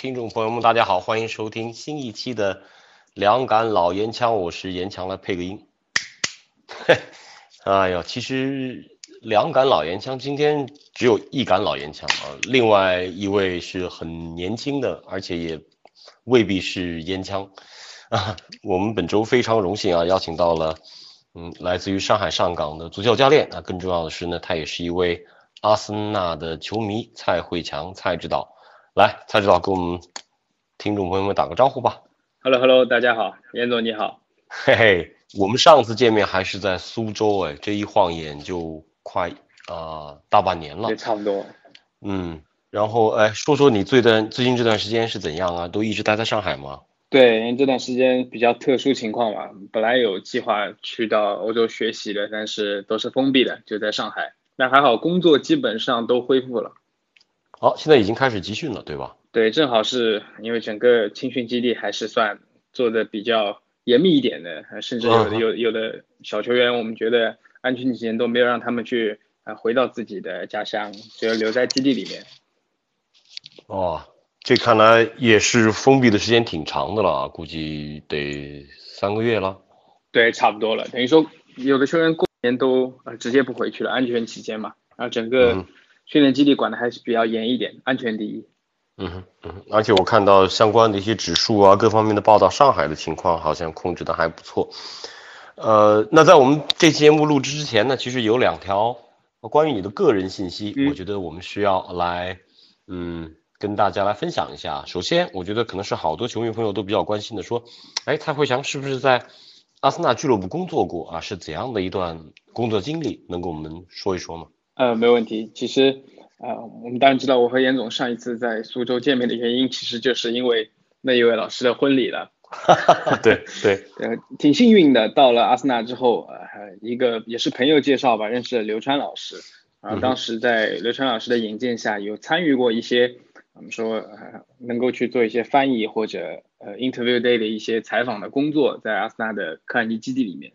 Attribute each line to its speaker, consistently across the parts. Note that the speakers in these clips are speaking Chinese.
Speaker 1: 听众朋友们，大家好，欢迎收听新一期的《两杆老烟枪》，我是严强来配个音。哎呀，其实两杆老烟枪今天只有一杆老烟枪啊，另外一位是很年轻的，而且也未必是烟枪啊。我们本周非常荣幸啊，邀请到了嗯，来自于上海上港的足球教练啊，更重要的是呢，他也是一位阿森纳的球迷，蔡慧强，蔡指导。来，蔡指导给我们听众朋友们打个招呼吧。
Speaker 2: Hello，Hello，大家好，严总你好。
Speaker 1: 嘿嘿，我们上次见面还是在苏州，哎，这一晃眼就快啊、大半年了
Speaker 2: 也。差不多。
Speaker 1: 嗯，然后哎，说说你最段最近这段时间是怎样啊？都一直待在上海吗？
Speaker 2: 对，因为这段时间比较特殊情况嘛，本来有计划去到欧洲学习的，但是都是封闭的，就在上海。那还好，工作基本上都恢复了。
Speaker 1: 好、现在已经开始集训了，对吧？
Speaker 2: 对，正好是因为整个青训基地还是算做的比较严密一点的，呃甚至有的
Speaker 1: 嗯
Speaker 2: 有有的小球员，我们觉得安全起见都没有让他们去啊、呃回到自己的家乡，只有留在基地里面。
Speaker 1: 哦，这看来也是封闭的时间挺长的了啊，估计得三个月了。
Speaker 2: 对，差不多了。等于说，有的球员过年都呃直接不回去了，安全起见嘛。然后整个
Speaker 1: 嗯
Speaker 2: 训练基地管的还是比较严一点，安全第一。
Speaker 1: 嗯哼，嗯哼，而且我看到相关的一些指数啊，各方面的报道，上海的情况好像控制的还不错。呃，那在我们这期节目录制之前呢，其实有两条关于你的个人信息，
Speaker 2: 嗯
Speaker 1: 我觉得我们需要来，嗯，跟大家来分享一下。首先，我觉得可能是好多球迷朋友都比较关心的，说，哎，蔡慧强是不是在阿森纳俱乐部工作过啊？是怎样的一段工作经历？能跟我们说一说吗？
Speaker 2: 呃，没问题。其实，呃，我们当然知道，我和严总上一次在苏州见面的原因，其实就是因为那一位老师的婚礼了。
Speaker 1: 对 对，
Speaker 2: 呃，挺幸运的，到了阿森纳之后，呃，一个也是朋友介绍吧，认识了刘川老师。然后当时在刘川老师的引荐下，有参与过一些我们说呃能够去做一些翻译或者呃 interview day 的一些采访的工作，在阿森纳的科尔尼基地里面。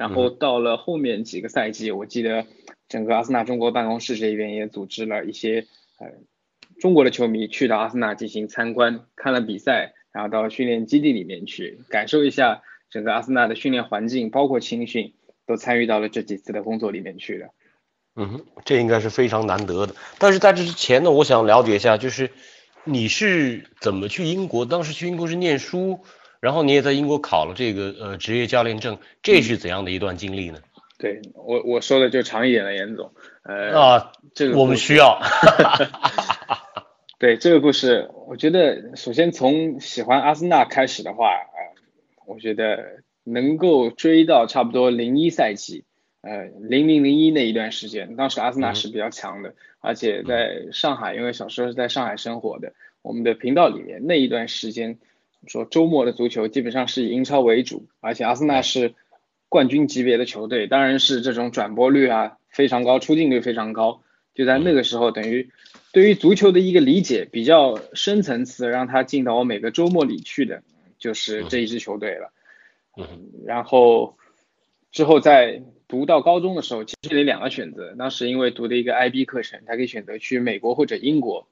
Speaker 2: 然后到了后面几个赛季，我记得整个阿森纳中国办公室这边也组织了一些呃中国的球迷去到阿森纳进行参观，看了比赛，然后到训练基地里面去感受一下整个阿森纳的训练环境，包括青训，都参与到了这几次的工作里面去的。
Speaker 1: 嗯哼，这应该是非常难得的。但是在这之前呢，我想了解一下，就是你是怎么去英国？当时去英国是念书，然后你也在英国考了这个呃职业教练证，这是怎样的一段经历呢？
Speaker 2: 对我我说的就长一点了，严总，呃，
Speaker 1: 啊，
Speaker 2: 这个
Speaker 1: 我们需要。
Speaker 2: 对这个故事，我觉得首先从喜欢阿森纳开始的话，呃，我觉得能够追到差不多零一赛季，呃，零零零一那一段时间，当时阿森纳是比较强的，而且在上海，因为小时候是在上海生活的，我们的频道里面那一段时间，说周末的足球基本上是以英超为主，而且阿森纳是冠军级别的球队，当然是这种转播率啊非常高，出镜率非常高。就在那个时候，等于对于足球的一个理解比较深层次，让他进到我每个周末里去的，就是这一支球队了。
Speaker 1: 嗯
Speaker 2: 然后之后在读到高中的时候，其实有两个选择。当时因为读的一个 IB 课程，他可以选择去美国或者英国，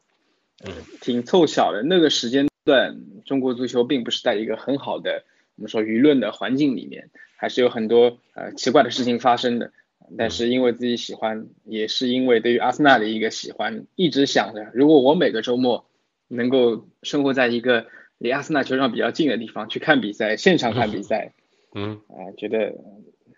Speaker 1: 嗯
Speaker 2: 挺凑巧的。那个时间段，中国足球并不是在一个很好的我们说舆论的环境里面，还是有很多呃奇怪的事情发生的。但是因为自己喜欢，也是因为对于阿森纳的一个喜欢，一直想着，如果我每个周末能够生活在一个离阿森纳球场比较近的地方去看比赛，现场看比赛，
Speaker 1: 嗯
Speaker 2: 啊、觉得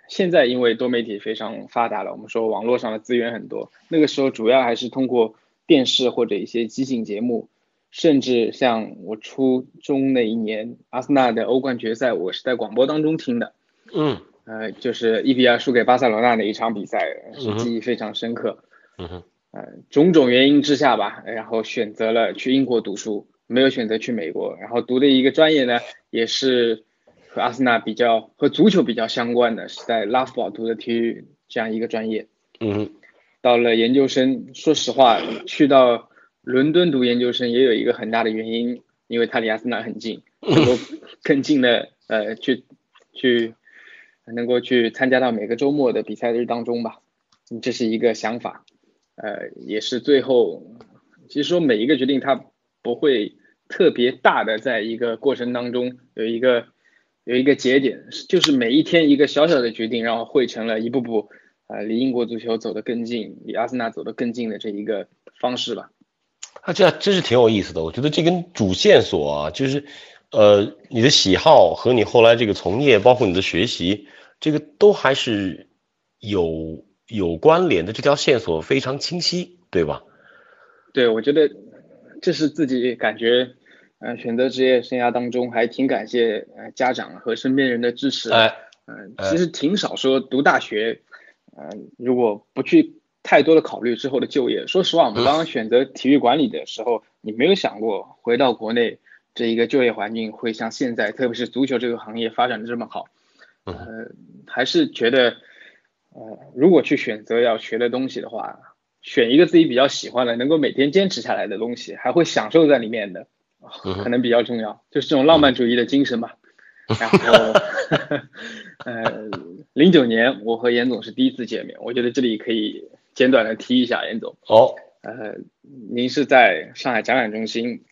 Speaker 2: 现在因为多媒体非常发达了，我们说网络上的资源很多，那个时候主要还是通过电视或者一些即兴节目，甚至像我初中那一年阿森纳的欧冠决赛，我是在广播当中听的，
Speaker 1: 嗯。
Speaker 2: 呃，就是一比二输给巴塞罗那的一场比赛，是记忆非常深刻。
Speaker 1: 嗯哼。
Speaker 2: 呃，种种原因之下吧，然后选择了去英国读书，没有选择去美国，然后读的一个专业呢，也是和阿森纳比较和足球比较相关的，是在拉夫堡读的体育这样一个专业。
Speaker 1: 嗯
Speaker 2: 到了研究生，说实话，去到伦敦读研究生也有一个很大的原因，因为它离阿森纳很近，能够 更近的呃去去能够去参加到每个周末的比赛日当中吧，这是一个想法，呃，也是最后，其实说每一个决定它不会特别大的在一个过程当中有一个有一个节点，就是每一天一个小小的决定，然后汇成了一步步。呃，离英国足球走得更近，离阿森纳走得更近的这一个方式吧。
Speaker 1: 啊，这真是挺有意思的。我觉得这根主线索啊，就是呃，你的喜好和你后来这个从业，包括你的学习，这个都还是有有关联的。这条线索非常清晰，对吧？
Speaker 2: 对，我觉得这是自己感觉，呃，选择职业生涯当中还挺感谢呃家长和身边人的支持。
Speaker 1: 哎，
Speaker 2: 嗯，其实挺少说读大学。嗯，如果不去太多的考虑之后的就业，说实话，我们刚刚选择体育管理的时候，你没有想过回到国内这一个就业环境会像现在，特别是足球这个行业发展的这么好。呃，还是觉得，呃，如果去选择要学的东西的话，选一个自己比较喜欢的，能够每天坚持下来的东西，还会享受在里面的，可能比较重要，就是这种浪漫主义的精神吧。然后，呃，零九年我和严总是第一次见面，我觉得这里可以简短的提一下，严总。
Speaker 1: 哦。
Speaker 2: 呃，您是在上海展览中心，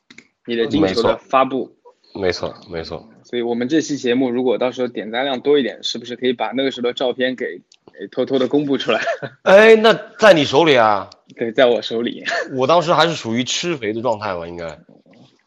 Speaker 2: 你的进球的发布。
Speaker 1: 没错，没错。
Speaker 2: 所以我们这期节目如果到时候点赞量多一点，是不是可以把那个时候的照片给偷偷的公布出来？
Speaker 1: 哎，那在你手里啊？
Speaker 2: 对，在我手里。
Speaker 1: 我当时还是属于吃肥的状态吧，应该。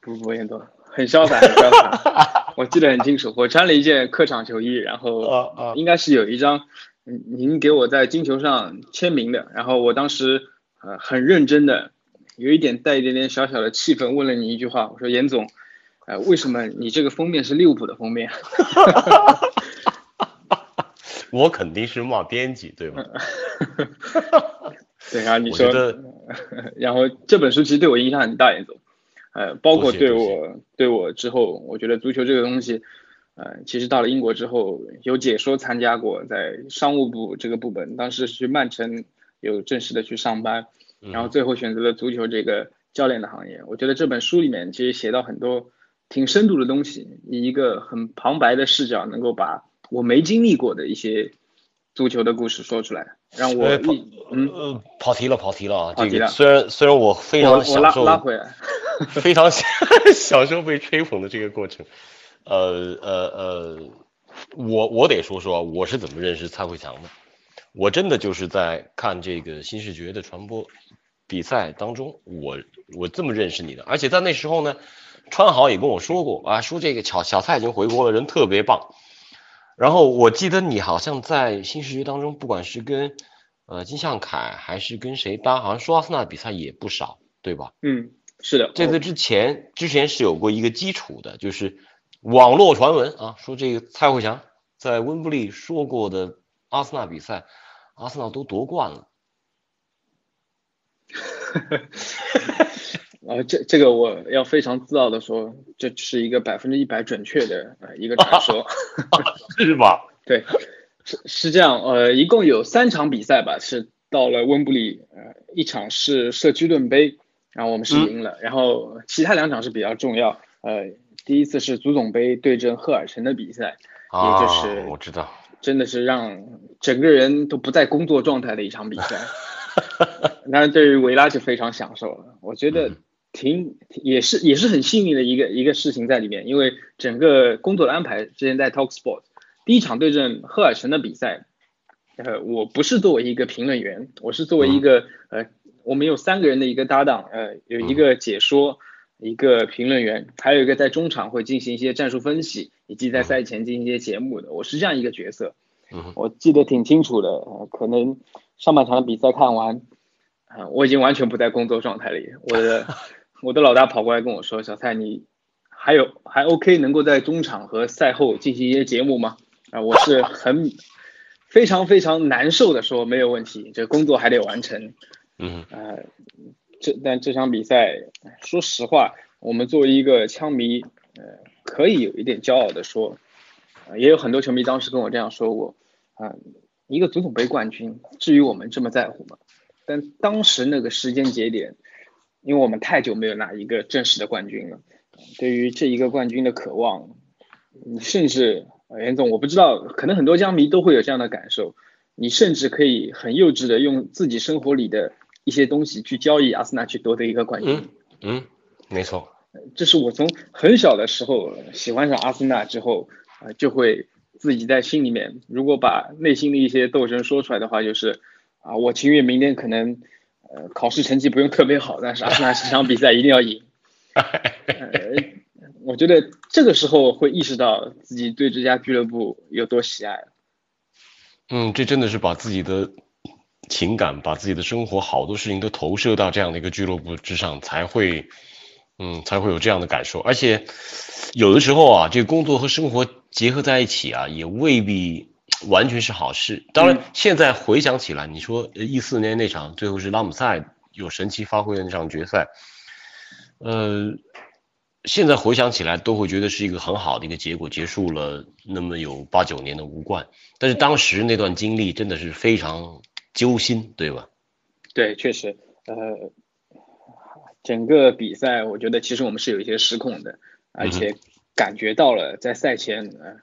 Speaker 2: 不不，严总。很潇洒，很潇洒。我记得很清楚，我穿了一件客场球衣，然后应该是有一张您给我在金球上签名的。然后我当时呃很认真的，有一点带一点点小小的气愤，问了你一句话，我说严总，呃为什么你这个封面是利物浦的封面？
Speaker 1: 我肯定是骂编辑，对吧？
Speaker 2: 对啊，你说，然后这本书其实对我影响很大，严总。呃，包括对我对我之后，我觉得足球这个东西，呃，其实到了英国之后，有解说参加过，在商务部这个部门，当时去曼城有正式的去上班，然后最后选择了足球这个教练的行业。我觉得这本书里面其实写到很多挺深度的东西，以一个很旁白的视角，能够把我没经历过的一些足球的故事说出来，让我
Speaker 1: 嗯跑题了跑题了啊，
Speaker 2: 这个
Speaker 1: 虽然虽然我非常享受
Speaker 2: 拉回来。
Speaker 1: 非常 享受被吹捧的这个过程，呃呃呃，我我得说说我是怎么认识蔡慧强的。我真的就是在看这个新视觉的传播比赛当中，我我这么认识你的。而且在那时候呢，川豪也跟我说过啊，说这个小小蔡已经回国了，人特别棒。然后我记得你好像在新视觉当中，不管是跟呃金向凯还是跟谁搭，好像说阿森纳比赛也不少，对吧？
Speaker 2: 嗯。是的，
Speaker 1: 这个之前之前是有过一个基础的，就是网络传闻啊，说这个蔡慧强在温布利说过的阿森纳比赛，阿森纳都夺冠了。
Speaker 2: 啊，这这个我要非常自傲的说，这是一个百分之一百准确的呃一个传说，
Speaker 1: 是吧？
Speaker 2: 对，是是这样，呃，一共有三场比赛吧，是到了温布利，呃，一场是社区盾杯。然后我们是赢了，然后其他两场是比较重要。呃，第一次是足总杯对阵赫尔城的比赛，也就是
Speaker 1: 我知道，
Speaker 2: 真的是让整个人都不在工作状态的一场比赛。当然，对于维拉就非常享受了。我觉得挺也是也是很幸运的一个一个事情在里面，因为整个工作的安排之前在 Talk Sport 第一场对阵赫尔城的比赛，呃，我不是作为一个评论员，我是作为一个呃。我们有三个人的一个搭档，呃，有一个解说，一个评论员，还有一个在中场会进行一些战术分析，以及在赛前进行一些节目的。我是这样一个角色，我记得挺清楚的。可能上半场的比赛看完，啊，我已经完全不在工作状态里。我的 我的老大跑过来跟我说：“小蔡，你还有还 OK，能够在中场和赛后进行一些节目吗？”啊，我是很非常非常难受的说：“没有问题，这工作还得完成。”
Speaker 1: 嗯
Speaker 2: 呃，这但这场比赛，说实话，我们作为一个枪迷，呃，可以有一点骄傲的说，也有很多球迷当时跟我这样说过，啊，一个足总杯冠军，至于我们这么在乎吗？但当时那个时间节点，因为我们太久没有拿一个正式的冠军了，对于这一个冠军的渴望，你甚至，严总，我不知道，可能很多枪迷都会有这样的感受，你甚至可以很幼稚的用自己生活里的一些东西去交易阿森纳去夺得一个冠军。
Speaker 1: 嗯嗯，没错。
Speaker 2: 这是我从很小的时候喜欢上阿森纳之后啊，就会自己在心里面，如果把内心的一些斗争说出来的话，就是啊，我情愿明天可能呃考试成绩不用特别好，但是阿森纳这场比赛一定要赢。呃，我觉得这个时候会意识到自己对这家俱乐部有多喜爱。
Speaker 1: 嗯，这真的是把自己的情感、把自己的生活好多事情都投射到这样的一个俱乐部之上，才会。嗯，才会有这样的感受，而且有的时候啊，这个工作和生活结合在一起啊，也未必完全是好事。当然，现在回想起来，你说一四年那场最后是拉姆塞有神奇发挥的那场决赛，呃，现在回想起来都会觉得是一个很好的一个结果，结束了那么有八九年的无冠。但是当时那段经历真的是非常揪心，对吧？
Speaker 2: 对，确实，呃。整个比赛，我觉得其实我们是有一些失控的，而且感觉到了在赛前，呃，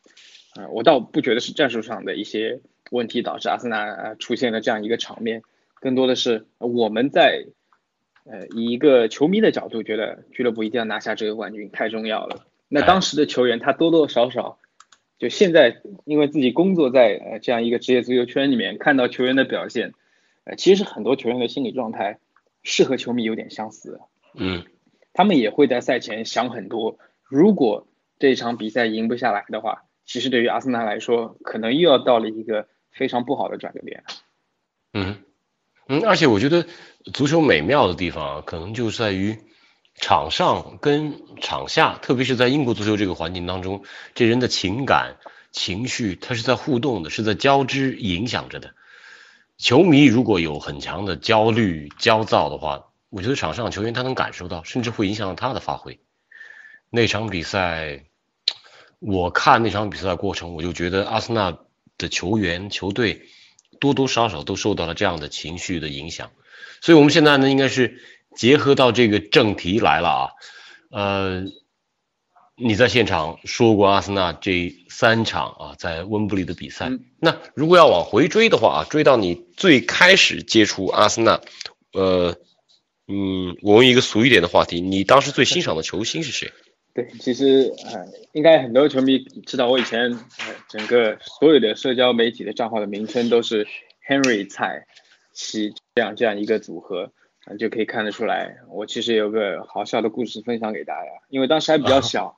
Speaker 2: 呃，我倒不觉得是战术上的一些问题导致阿森纳出现了这样一个场面，更多的是我们在，呃，以一个球迷的角度觉得俱乐部一定要拿下这个冠军太重要了。那当时的球员他多多少少，就现在因为自己工作在呃这样一个职业足球圈里面，看到球员的表现，呃，其实很多球员的心理状态。是和球迷有点相似，
Speaker 1: 嗯，
Speaker 2: 他们也会在赛前想很多。如果这场比赛赢不下来的话，其实对于阿森纳来说，可能又要到了一个非常不好的转折点。
Speaker 1: 嗯嗯，而且我觉得足球美妙的地方，可能就在于场上跟场下，特别是在英国足球这个环境当中，这人的情感情绪，它是在互动的，是在交织影响着的。球迷如果有很强的焦虑、焦躁的话，我觉得场上球员他能感受到，甚至会影响到他的发挥。那场比赛，我看那场比赛过程，我就觉得阿森纳的球员、球队多多少少都受到了这样的情绪的影响。所以，我们现在呢，应该是结合到这个正题来了啊，呃。你在现场说过阿森纳这三场啊，在温布利的比赛。那如果要往回追的话啊，追到你最开始接触阿森纳，呃，嗯，我问一个俗一点的话题，你当时最欣赏的球星是谁？
Speaker 2: 对，其实呃，应该很多球迷知道，我以前呃，整个所有的社交媒体的账号的名称都是 Henry 蔡奇这样这样一个组合。就可以看得出来，我其实有个好笑的故事分享给大家。因为当时还比较小，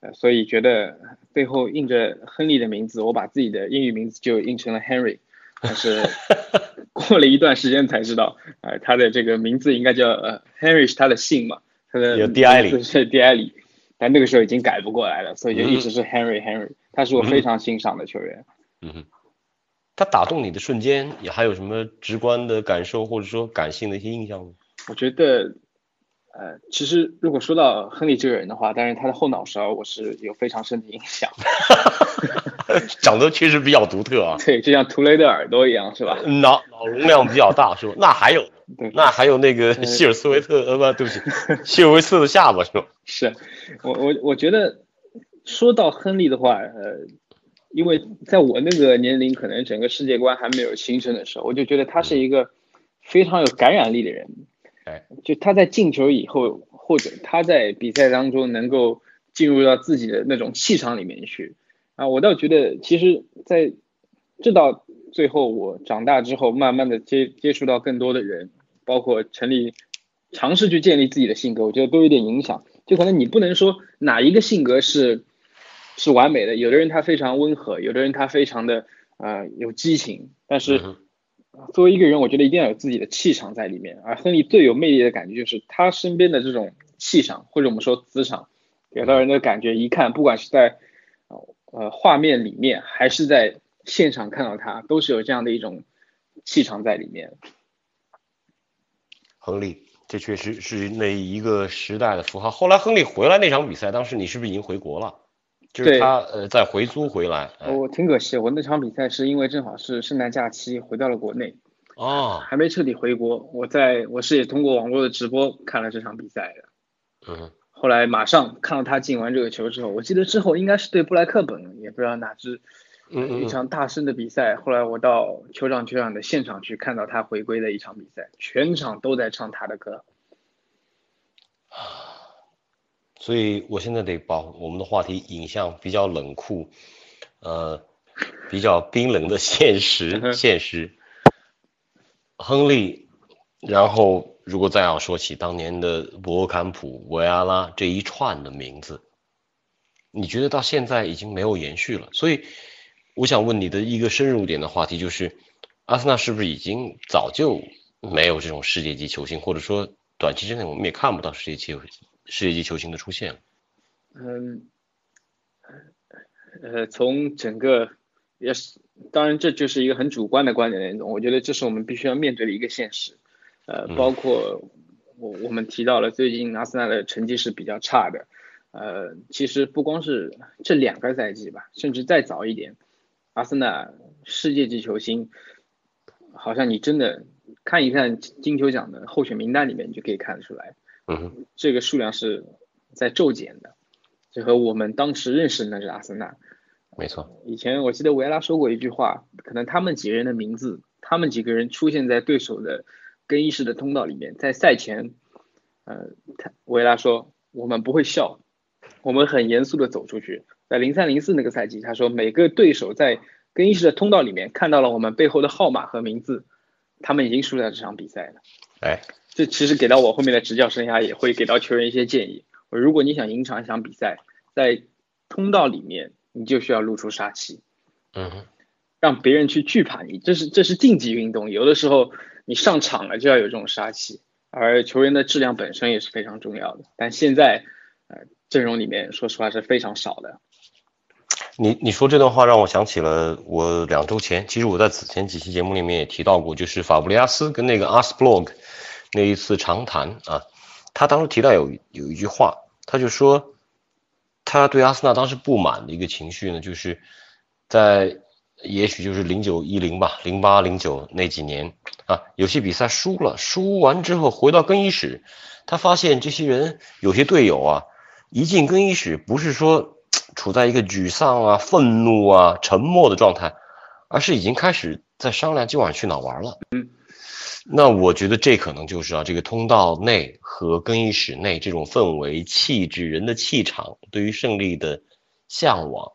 Speaker 2: 呃，所以觉得背后印着亨利的名字，我把自己的英语名字就印成了 Henry。但是 过了一段时间才知道，呃，他的这个名字应该叫呃 Henry 是他的姓嘛，他的
Speaker 1: 有 D I 里
Speaker 2: 是 D I 里，但那个时候已经改不过来了，所以就一直是 Henry Henry。他是我非常欣赏的球员。
Speaker 1: 嗯哼。他打动你的瞬间，也还有什么直观的感受，或者说感性的一些印象吗？
Speaker 2: 我觉得，呃，其实如果说到亨利这个人的话，但是他的后脑勺我是有非常深的印象。
Speaker 1: 长得确实比较独特啊。
Speaker 2: 对，就像图雷的耳朵一样，是吧？
Speaker 1: 脑脑容量比较大，是吧？那还有，那还有那个希尔斯维特，呃，不，对不起，希尔维斯的下巴，是吧？
Speaker 2: 是，我我我觉得说到亨利的话，呃。因为在我那个年龄，可能整个世界观还没有形成的时候，我就觉得他是一个非常有感染力的人。
Speaker 1: 哎，
Speaker 2: 就他在进球以后，或者他在比赛当中能够进入到自己的那种气场里面去啊，我倒觉得，其实在这到最后，我长大之后，慢慢的接接触到更多的人，包括成立尝试去建立自己的性格，我觉得都有点影响。就可能你不能说哪一个性格是。是完美的。有的人他非常温和，有的人他非常的呃有激情。但是作为一个人，我觉得一定要有自己的气场在里面。而亨利最有魅力的感觉就是他身边的这种气场，或者我们说磁场，给到人的感觉，一看不管是在呃画面里面，还是在现场看到他，都是有这样的一种气场在里面。
Speaker 1: 亨利，这确实是那一个时代的符号。后来亨利回来那场比赛，当时你是不是已经回国了？就是他呃再回租回来。哎
Speaker 2: 我挺可惜，我那场比赛是因为正好是圣诞假期回到了国内，
Speaker 1: 哦，
Speaker 2: 还没彻底回国。我在我是也通过网络的直播看了这场比赛的。
Speaker 1: 嗯，
Speaker 2: 后来马上看到他进完这个球之后，我记得之后应该是对布莱克本，也不知道哪支
Speaker 1: 嗯嗯
Speaker 2: 一场大胜的比赛。后来我到酋长球场的现场去看到他回归的一场比赛，全场都在唱他的歌。
Speaker 1: 所以我现在得把我们的话题引向比较冷酷，呃，比较冰冷的现
Speaker 2: 嗯
Speaker 1: 实。现实，亨利，然后如果再要说起当年的博坎普、维阿拉这一串的名字，你觉得到现在已经没有延续了？所以我想问你的一个深入点的话题就是，阿森纳是不是已经早就没有这种世界级球星，或者说短期之内我们也看不到世界级世界级球星的出现了？
Speaker 2: 嗯，呃，从整个也是，当然这就是一个很主观的观点的那种，我觉得这是我们必须要面对的一个现实。呃，
Speaker 1: 嗯
Speaker 2: 包括我我们提到了最近阿森纳的成绩是比较差的，呃，其实不光是这两个赛季吧，甚至再早一点，阿森纳世界级球星，好像你真的看一看金球奖的候选名单里面，你就可以看得出来，
Speaker 1: 嗯，
Speaker 2: 这个数量是在骤减的，这和我们当时认识的那支阿森纳。
Speaker 1: 没错，
Speaker 2: 以前我记得维埃拉说过一句话，可能他们几个人的名字，他们几个人出现在对手的更衣室的通道里面，在赛前，呃，他维埃拉说我们不会笑，我们很严肃的走出去。在零三零四那个赛季，他说每个对手在更衣室的通道里面看到了我们背后的号码和名字，他们已经输掉这场比赛了。
Speaker 1: 哎，
Speaker 2: 这其实给到我后面的执教生涯，也会给到球员一些建议。我如果你想赢场一场比赛，在通道里面，你就需要露出杀气，
Speaker 1: 嗯哼，
Speaker 2: 让别人去惧怕你。这是这是竞技运动，有的时候你上场了就要有这种杀气，而球员的质量本身也是非常重要的。但现在，呃，阵容里面说实话是非常少的。
Speaker 1: 你你说这段话让我想起了我两周前，其实我在此前几期节目里面也提到过，就是法布利亚斯跟那个阿斯布洛格那一次长谈啊，他当时提到有有一句话，他就说他对阿森纳当时不满的一个情绪呢，就是在也许就是零九一零吧，零八零九那几年啊，有些比赛输了，输完之后回到更衣室，他发现这些人有些队友啊，一进更衣室不是说处在一个沮丧啊、愤怒啊、沉默的状态，而是已经开始在商量今晚去哪玩了。嗯，那我觉得这可能就是啊，这个通道内和更衣室内这种氛围、气质、人的气场，对于胜利的向往，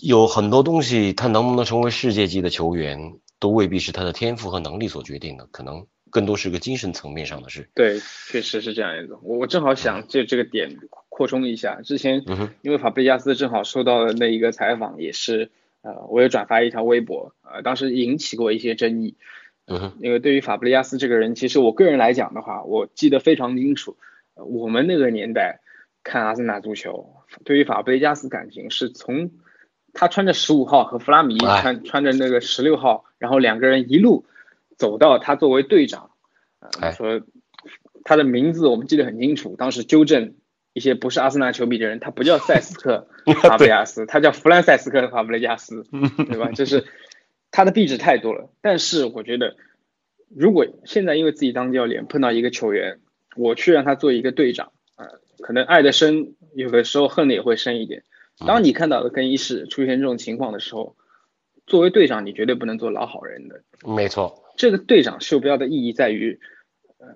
Speaker 1: 有很多东西，他能不能成为世界级的球员，都未必是他的天赋和能力所决定的，可能更多是个精神层面上的事。
Speaker 2: 对，确实是这样一种。我我正好想借这个点扩充一下，之前
Speaker 1: 嗯，
Speaker 2: 因为法布雷加斯正好收到了那一个采访，也是呃，我也转发一条微博，呃，当时引起过一些争议。因为对于法布雷加斯这个人，其实我个人来讲的话，我记得非常清楚。呃我们那个年代看阿森纳足球，对于法布雷加斯感情是从他穿着十五号和弗拉米
Speaker 1: 哎
Speaker 2: 穿穿着那个十六号，然后两个人一路走到他作为队长，说他的名字我们记得很清楚，当时纠正一些不是阿森纳球迷的人，他不叫塞斯克 法布雷加斯，他叫弗兰塞斯克法布雷加斯，对吧？就是他的壁纸太多了。但是我觉得，如果现在因为自己当教练碰到一个球员，我去让他做一个队长，啊、可能爱的深，有的时候恨的也会深一点。当你看到的更衣室出现这种情况的时候，作为队长，你绝对不能做老好人的。
Speaker 1: 没错，
Speaker 2: 这个队长袖标的意义在于，呃，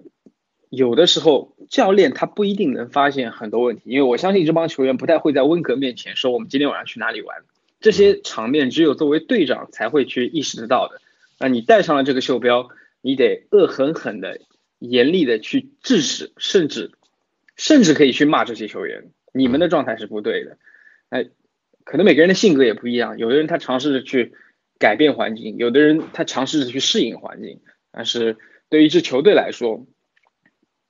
Speaker 2: 有的时候教练他不一定能发现很多问题，因为我相信这帮球员不太会在温格面前说我们今天晚上去哪里玩，这些场面只有作为队长才会去意识得到的。那你带上了这个袖标，你得恶狠狠的、严厉的去制止，甚至甚至可以去骂这些球员，你们的状态是不对的。哎，可能每个人的性格也不一样，有的人他尝试着去改变环境，有的人他尝试着去适应环境。但是对于一支球队来说，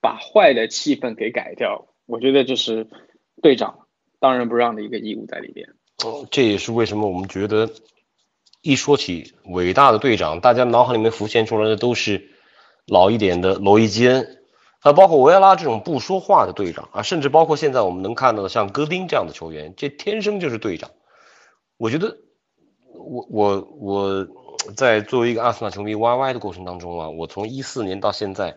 Speaker 2: 把坏的气氛给改掉，我觉得这是队长当仁不让的一个义务在里边。
Speaker 1: 嗯，这也是为什么我们觉得一说起伟大的队长，大家脑海里面浮现出来的都是老一点的罗伊基恩啊，包括维埃拉这种不说话的队长啊，甚至包括现在我们能看到的像戈丁这样的球员，这天生就是队长。我觉得，我我我在作为一个阿森纳球迷 YY 的过程当中啊，我从一四年到现在，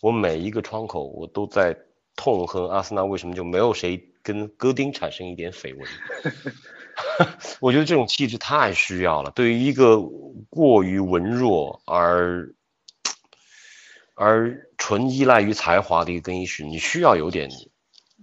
Speaker 1: 我每一个窗口我都在痛恨阿森纳为什么就没有谁跟戈丁产生一点绯闻。我觉得这种气质太需要了，对于一个过于文弱而而纯依赖于才华的一个更衣室，你需要有点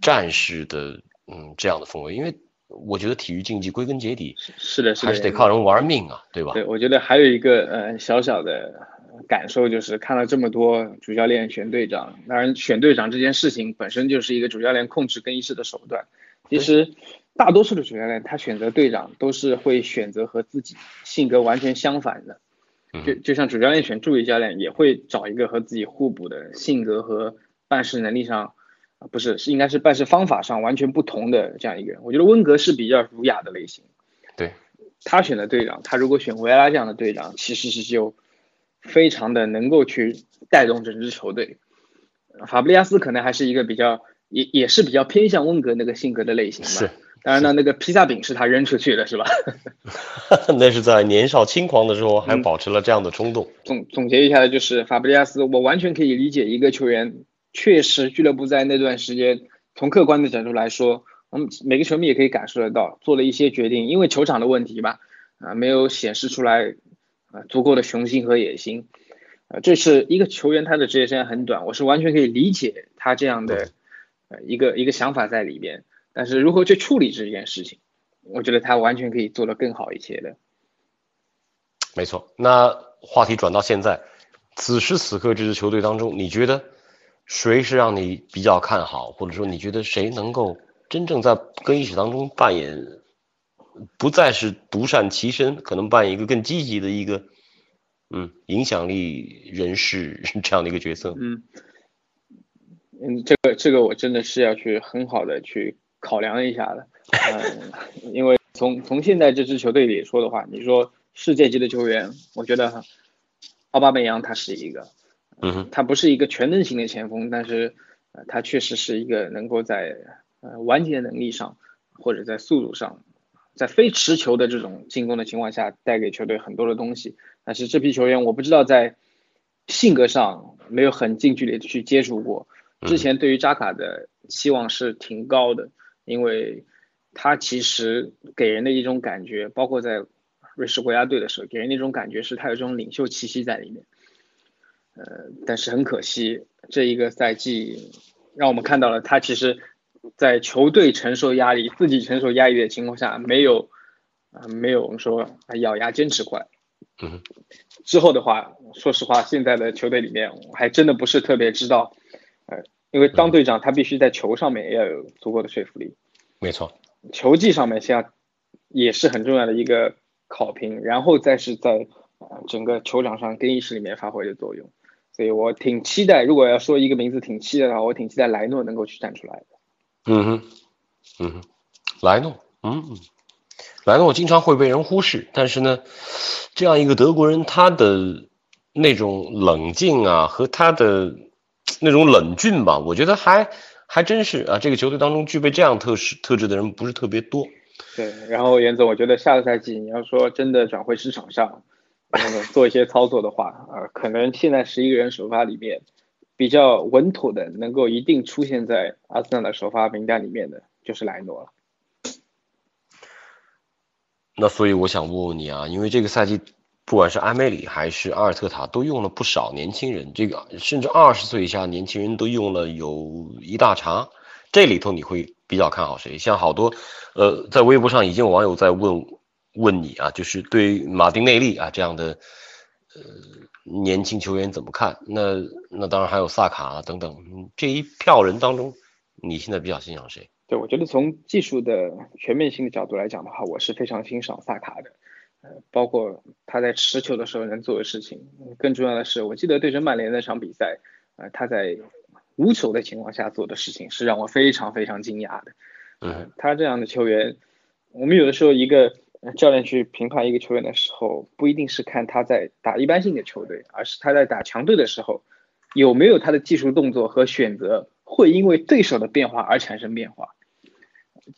Speaker 1: 战士的嗯这样的氛围，因为我觉得体育竞技归根结底
Speaker 2: 是的，是
Speaker 1: 还是得靠人玩命啊，对吧？
Speaker 2: 对，我觉得还有一个呃小小的感受就是看了这么多主教练选队长，当然选队长这件事情本身就是一个主教练控制更衣室的手段。其实大多数的主教练他选择队长都是会选择和自己性格完全相反的，就就像主教练选助理教练也会找一个和自己互补的性格和办事能力上。不是，是应该是办事方法上完全不同的这样一个人。我觉得温格是比较儒雅的类型，
Speaker 1: 对，
Speaker 2: 他选的队长，他如果选维埃拉这样的队长，其实是就非常的能够去带动整支球队。法布利亚斯可能还是一个比较，也也是比较偏向温格那个性格的类型吧。
Speaker 1: 是，
Speaker 2: 当然呢，那个披萨饼是他扔出去的，是吧？
Speaker 1: 那是在年少轻狂的时候还保持了这样的冲动。
Speaker 2: 总总结一下，就是法布利亚斯，我完全可以理解一个球员。确实，俱乐部在那段时间，从客观的角度来说，我们每个球迷也可以感受得到，做了一些决定，因为球场的问题吧，啊，没有显示出来啊足够的雄心和野心，啊，这是一个球员他的职业生涯很短，我是完全可以理解他这样的呃一个一个想法在里边，但是如何去处理这件事情，我觉得他完全可以做得更好一些的。
Speaker 1: 没错，那话题转到现在，此时此刻这支球队当中，你觉得？谁是让你比较看好，或者说你觉得谁能够真正在更衣室当中扮演，不再是独善其身，可能扮演一个更积极的一个，嗯，影响力人士 这样的一个角色？
Speaker 2: 嗯，嗯，这个这个我真的是要去很好的去考量一下的，嗯，因为从从现在这支球队里说的话，你说世界级的球员，我觉得奥巴梅扬他是一个。
Speaker 1: 嗯，
Speaker 2: 他不是一个全能型的前锋，但是，呃，他确实是一个能够在呃完结能力上，或者在速度上，在非持球的这种进攻的情况下，带给球队很多的东西。但是这批球员，我不知道在性格上没有很近距离的去接触过。之前对于扎卡的期望是挺高的，因为他其实给人的一种感觉，包括在瑞士国家队的时候，给人那种感觉是他有这种领袖气息在里面。呃，但是很可惜，这一个赛季让我们看到了他其实，在球队承受压力、自己承受压力的情况下，没有啊，没有我们说咬牙坚持过来。
Speaker 1: 嗯。
Speaker 2: 之后的话，说实话，现在的球队里面，我还真的不是特别知道。呃，因为当队长，他必须在球上面也要有足够的说服力。
Speaker 1: 没错。
Speaker 2: 球技上面，像也是很重要的一个考评，然后再是在整个球场上更衣室里面发挥的作用。所以我挺期待，如果要说一个名字挺期待的话，我挺期待莱诺能够去站出来的。
Speaker 1: 嗯哼，嗯哼，莱诺，嗯，莱诺经常会被人忽视，但是呢，这样一个德国人，他的那种冷静啊，和他的 那种冷峻吧，我觉得还还真是啊，这个球队当中具备这样特质特质的人不是特别多。
Speaker 2: 对，然后严总，我觉得下个赛季你要说真的转会市场上。做一些操作的话，呃，可能现在十一个人首发里面比较稳妥的，能够一定出现在阿森纳的首发名单里面的，就是莱诺了。
Speaker 1: 那所以我想问问你啊，因为这个赛季不管是埃梅里还是阿尔特塔都用了不少年轻人，这个甚至二十岁以下年轻人都用了有一大茬，这里头你会比较看好谁？像好多呃，在微博上已经有网友在问。问你啊，就是对马丁内利啊这样的呃年轻球员怎么看？那那当然还有萨卡啊等等这一票人当中，你现在比较欣赏谁？
Speaker 2: 对，我觉得从技术的全面性的角度来讲的话，我是非常欣赏萨卡的，呃，包括他在持球的时候能做的事情。更重要的是，我记得对阵曼联那场比赛，呃，他在无球的情况下做的事情是让我非常非常惊讶的。
Speaker 1: 嗯，
Speaker 2: 他这样的球员，我们有的时候一个。教练去评判一个球员的时候，不一定是看他在打一般性的球队，而是他在打强队的时候，有没有他的技术动作和选择会因为对手的变化而产生变化？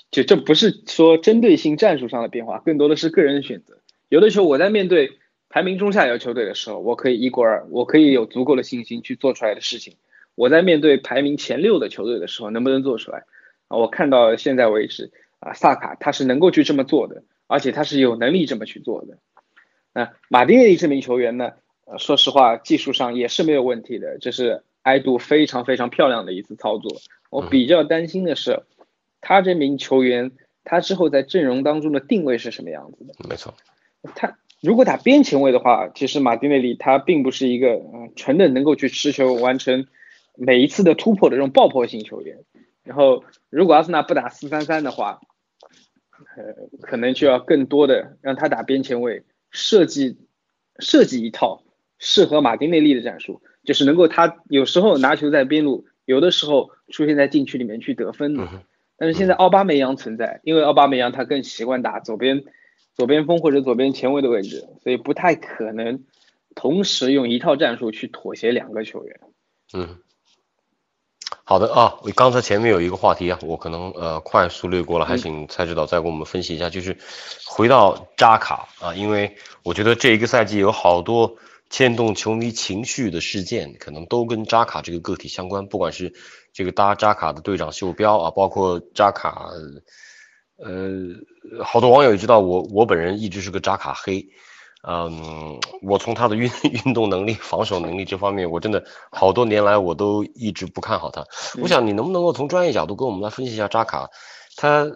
Speaker 2: 就这不是说针对性战术上的变化，更多的是个人的选择。有的时候我在面对排名中下游球队的时候，我可以一过二，我可以有足够的信心去做出来的事情。我在面对排名前六的球队的时候，能不能做出来？啊，我看到现在为止，啊，萨卡他是能够去这么做的，而且他是有能力这么去做的。那马丁内利这名球员呢？呃，说实话，技术上也是没有问题的，这是埃杜非常非常漂亮的一次操作。我比较担心的是，他这名球员他之后在阵容当中的定位是什么样子的？
Speaker 1: 没错，
Speaker 2: 他如果打边前卫的话，其实马丁内利他并不是一个嗯纯的能够去持球完成每一次的突破的这种爆破型球员。然后，如果阿森纳不打四三三的话，呃，可能就要更多的让他打边前卫，设计设计一套。适合马丁内利的战术，就是能够他有时候拿球在边路，有的时候出现在禁区里面去得分的。但是现在奥巴梅扬存在，因为奥巴梅扬他更习惯打左边左边锋或者左边前卫的位置，所以不太可能同时用一套战术去妥协两个球员。
Speaker 1: 嗯，好的啊，我刚才前面有一个话题啊，我可能呃快速略过了，还请蔡指导再给我们分析一下，就是回到扎卡啊，因为我觉得这一个赛季有好多。牵动球迷情绪的事件，可能都跟扎卡这个个体相关。不管是这个搭扎卡的队长袖标啊，包括扎卡，呃，好多网友也知道我，我本人一直是个扎卡黑。嗯，我从他的运 运动能力、防守能力这方面，我真的好多年来我都一直不看好他。我想你能不能够从专业角度跟我们来分析一下扎卡，他。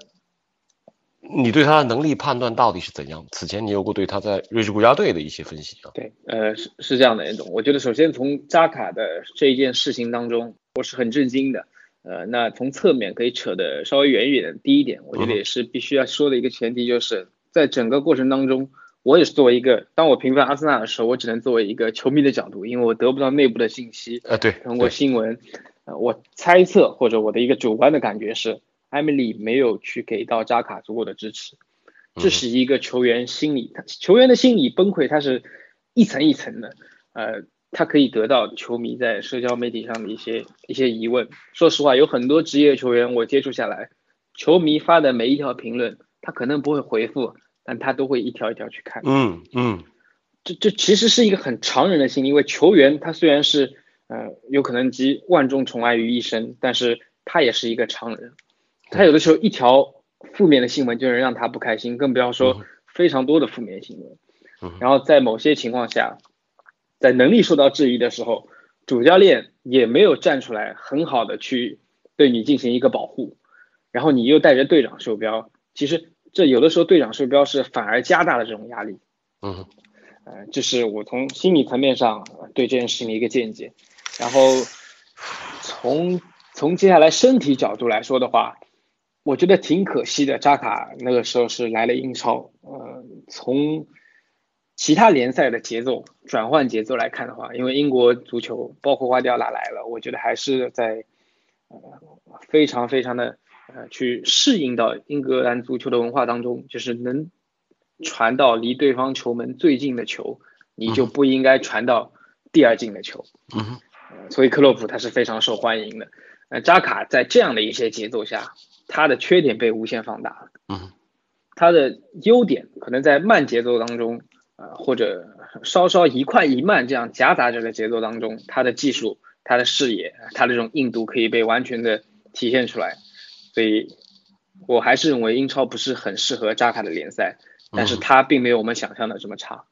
Speaker 1: 你对他的能力判断到底是怎样？此前你有过对他在瑞士国家队的一些分析啊？
Speaker 2: 对，呃，是是这样的，严总，我觉得首先从扎卡的这一件事情当中，我是很震惊的。呃，那从侧面可以扯得稍微远一点。第一点，我觉得也是必须要说的一个前提，就是在整个过程当中，我也是作为一个，当我评判阿森纳的时候，我只能作为一个球迷的角度，因为我得不到内部的信息。
Speaker 1: 呃，对，
Speaker 2: 通过新闻，呃，我猜测或者我的一个主观的感觉是。艾米丽没有去给到扎卡足够的支持，这是一个球员心理，球员的心理崩溃，它是一层一层的，呃，他可以得到球迷在社交媒体上的一些一些疑问。说实话，有很多职业球员我接触下来，球迷发的每一条评论，他可能不会回复，但他都会一条一条去看。
Speaker 1: 嗯嗯，
Speaker 2: 这这其实是一个很常人的心理，因为球员他虽然是呃有可能集万众宠爱于一身，但是他也是一个常人。他有的时候一条负面的新闻就能让他不开心，更不要说非常多的负面新闻。然后在某些情况下，在能力受到质疑的时候，主教练也没有站出来很好的去对你进行一个保护。然后你又带着队长袖标，其实这有的时候队长袖标是反而加大了这种压力。
Speaker 1: 嗯，
Speaker 2: 呃，这是我从心理层面上对这件事情的一个见解。然后从从接下来身体角度来说的话。我觉得挺可惜的，扎卡那个时候是来了英超，呃，从其他联赛的节奏转换节奏来看的话，因为英国足球包括瓜迪奥拉来了，我觉得还是在呃非常非常的呃去适应到英格兰足球的文化当中，就是能传到离对方球门最近的球，你就不应该传到第二进的球，
Speaker 1: 嗯，
Speaker 2: 所以克洛普他是非常受欢迎的，呃，扎卡在这样的一些节奏下。他的缺点被无限放大了，
Speaker 1: 嗯，
Speaker 2: 他的优点可能在慢节奏当中，呃，或者稍稍一快一慢这样夹杂着的节奏当中，他的技术、他的视野、他的这种硬度可以被完全的体现出来。所以，我还是认为英超不是很适合扎卡的联赛，但是他并没有我们想象的这么差。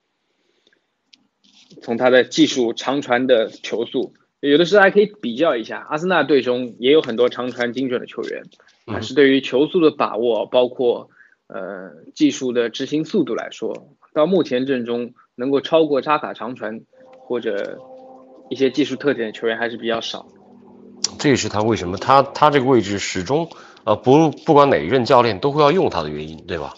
Speaker 2: 从他的技术、长传的球速，有的时候还可以比较一下，阿森纳队中也有很多长传精准的球员。但是对于球速的把握，包括呃技术的执行速度来说，到目前阵中能够超过扎卡长传或者一些技术特点的球员还是比较少。
Speaker 1: 这也是他为什么他他这个位置始终呃不不管哪一任教练都会要用他的原因，对吧？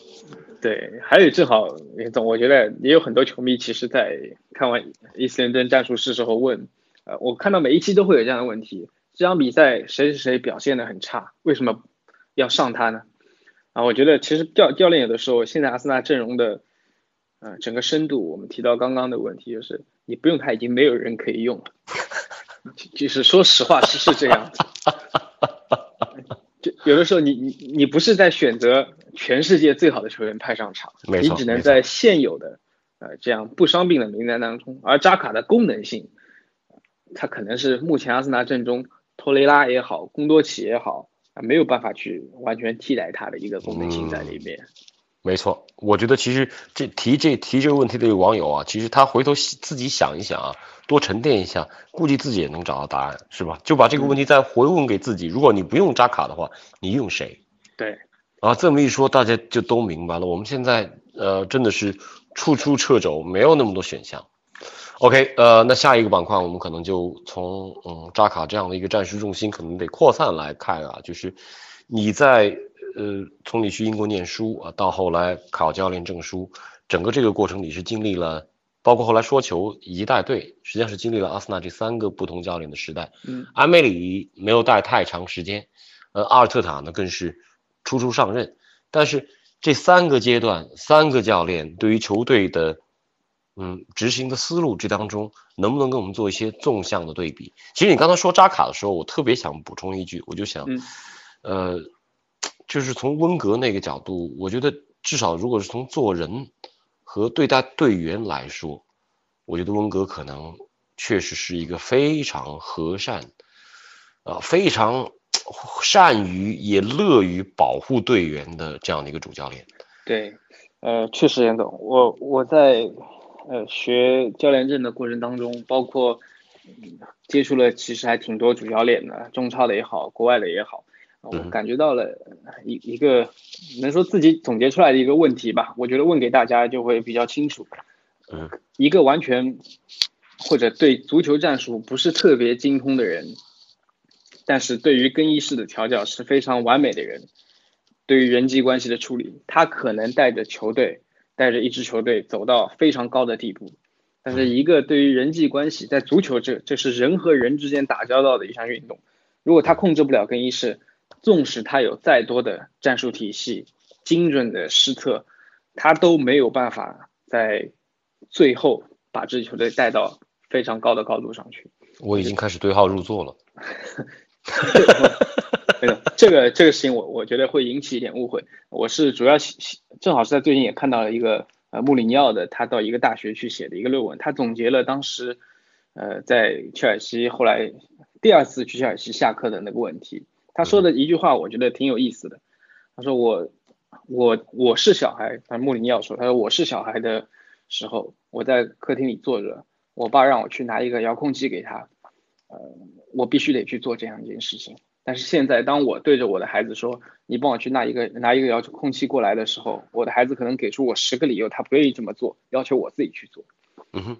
Speaker 2: 对，还有正好林总，我觉得也有很多球迷其实在看完伊斯联顿战术室之后问，呃，我看到每一期都会有这样的问题：这场比赛谁谁谁表现的很差，为什么？要上他呢？啊，我觉得其实教教练有的时候，现在阿森纳阵容的，呃，整个深度，我们提到刚刚的问题，就是你不用他，已经没有人可以用了。就是说实话是是这样子。就有的时候你你你不是在选择全世界最好的球员派上场，你只能在现有的呃这样不伤病的名单当中，而扎卡的功能性，他可能是目前阿森纳阵中托雷拉也好，贡多齐也好啊，没有办法去完全替代他的一个功能性在里面。
Speaker 1: 没错，我觉得其实这提这提这个问题的网友啊，其实他回头自己想一想啊，多沉淀一下，估计自己也能找到答案，是吧？就把这个问题再回问给自己。如果你不用扎卡的话，你用谁？
Speaker 2: 对，
Speaker 1: 啊，这么一说，大家就都明白了。我们现在呃，真的是处处掣肘，没有那么多选项。OK，呃，那下一个板块我们可能就从嗯扎卡这样的一个战术重心，可能得扩散来看啊，就是你在呃从你去英国念书啊，到后来考教练证书，整个这个过程你是经历了，包括后来说球以及带队，实际上是经历了阿森纳这三个不同教练的时代。
Speaker 2: 嗯，
Speaker 1: 安梅里没有带太长时间，呃，阿尔特塔呢更是初出上任，但是这三个阶段，三个教练对于球队的嗯执行的思路，这当中能不能跟我们做一些纵向的对比？其实你刚才说扎卡的时候，我特别想补充一句，我就想，
Speaker 2: 嗯
Speaker 1: 呃，就是从温格那个角度，我觉得至少如果是从做人和对待队员来说，我觉得温格可能确实是一个非常和善，呃，非常善于也乐于保护队员的这样的一个主教练。
Speaker 2: 对，呃，确实严总，我我在呃学教练证的过程当中，包括、接触了其实还挺多主教练的，中超的也好，国外的也好，我
Speaker 1: 嗯
Speaker 2: 感觉到了呃一一个能说自己总结出来的一个问题吧，我觉得问给大家就会比较清楚。
Speaker 1: 嗯，
Speaker 2: 一个完全或者对足球战术不是特别精通的人，但是对于更衣室的调教是非常完美的人，对于人际关系的处理，他可能带着球队，带着一支球队走到非常高的地步。但是一个对于人际关系，在足球这这是人和人之间打交道的一项运动，如果他控制不了更衣室，纵使他有再多的战术体系、精准的施策，他都没有办法在最后把这支球队带到非常高的高度上去。
Speaker 1: 我已经开始对号入座了。
Speaker 2: 这个这个事情我我觉得会引起一点误会。我是主要正好是在最近也看到了一个呃穆里尼奥的他到一个大学去写的一个论文，他总结了当时呃在切尔西后来第二次去切尔西下课的那个问题。他说的一句话我觉得挺有意思的，他说我我我是小孩，反正穆里尼奥说，他说我是小孩的时候，我在客厅里坐着，我爸让我去拿一个遥控器给他，呃，我必须得去做这样一件事情。但是现在，当我对着我的孩子说：“你帮我去拿一个拿一个遥控器过来的时候”，我的孩子可能给出我十个理由，他不愿意这么做，要求我自己去做。
Speaker 1: 嗯哼，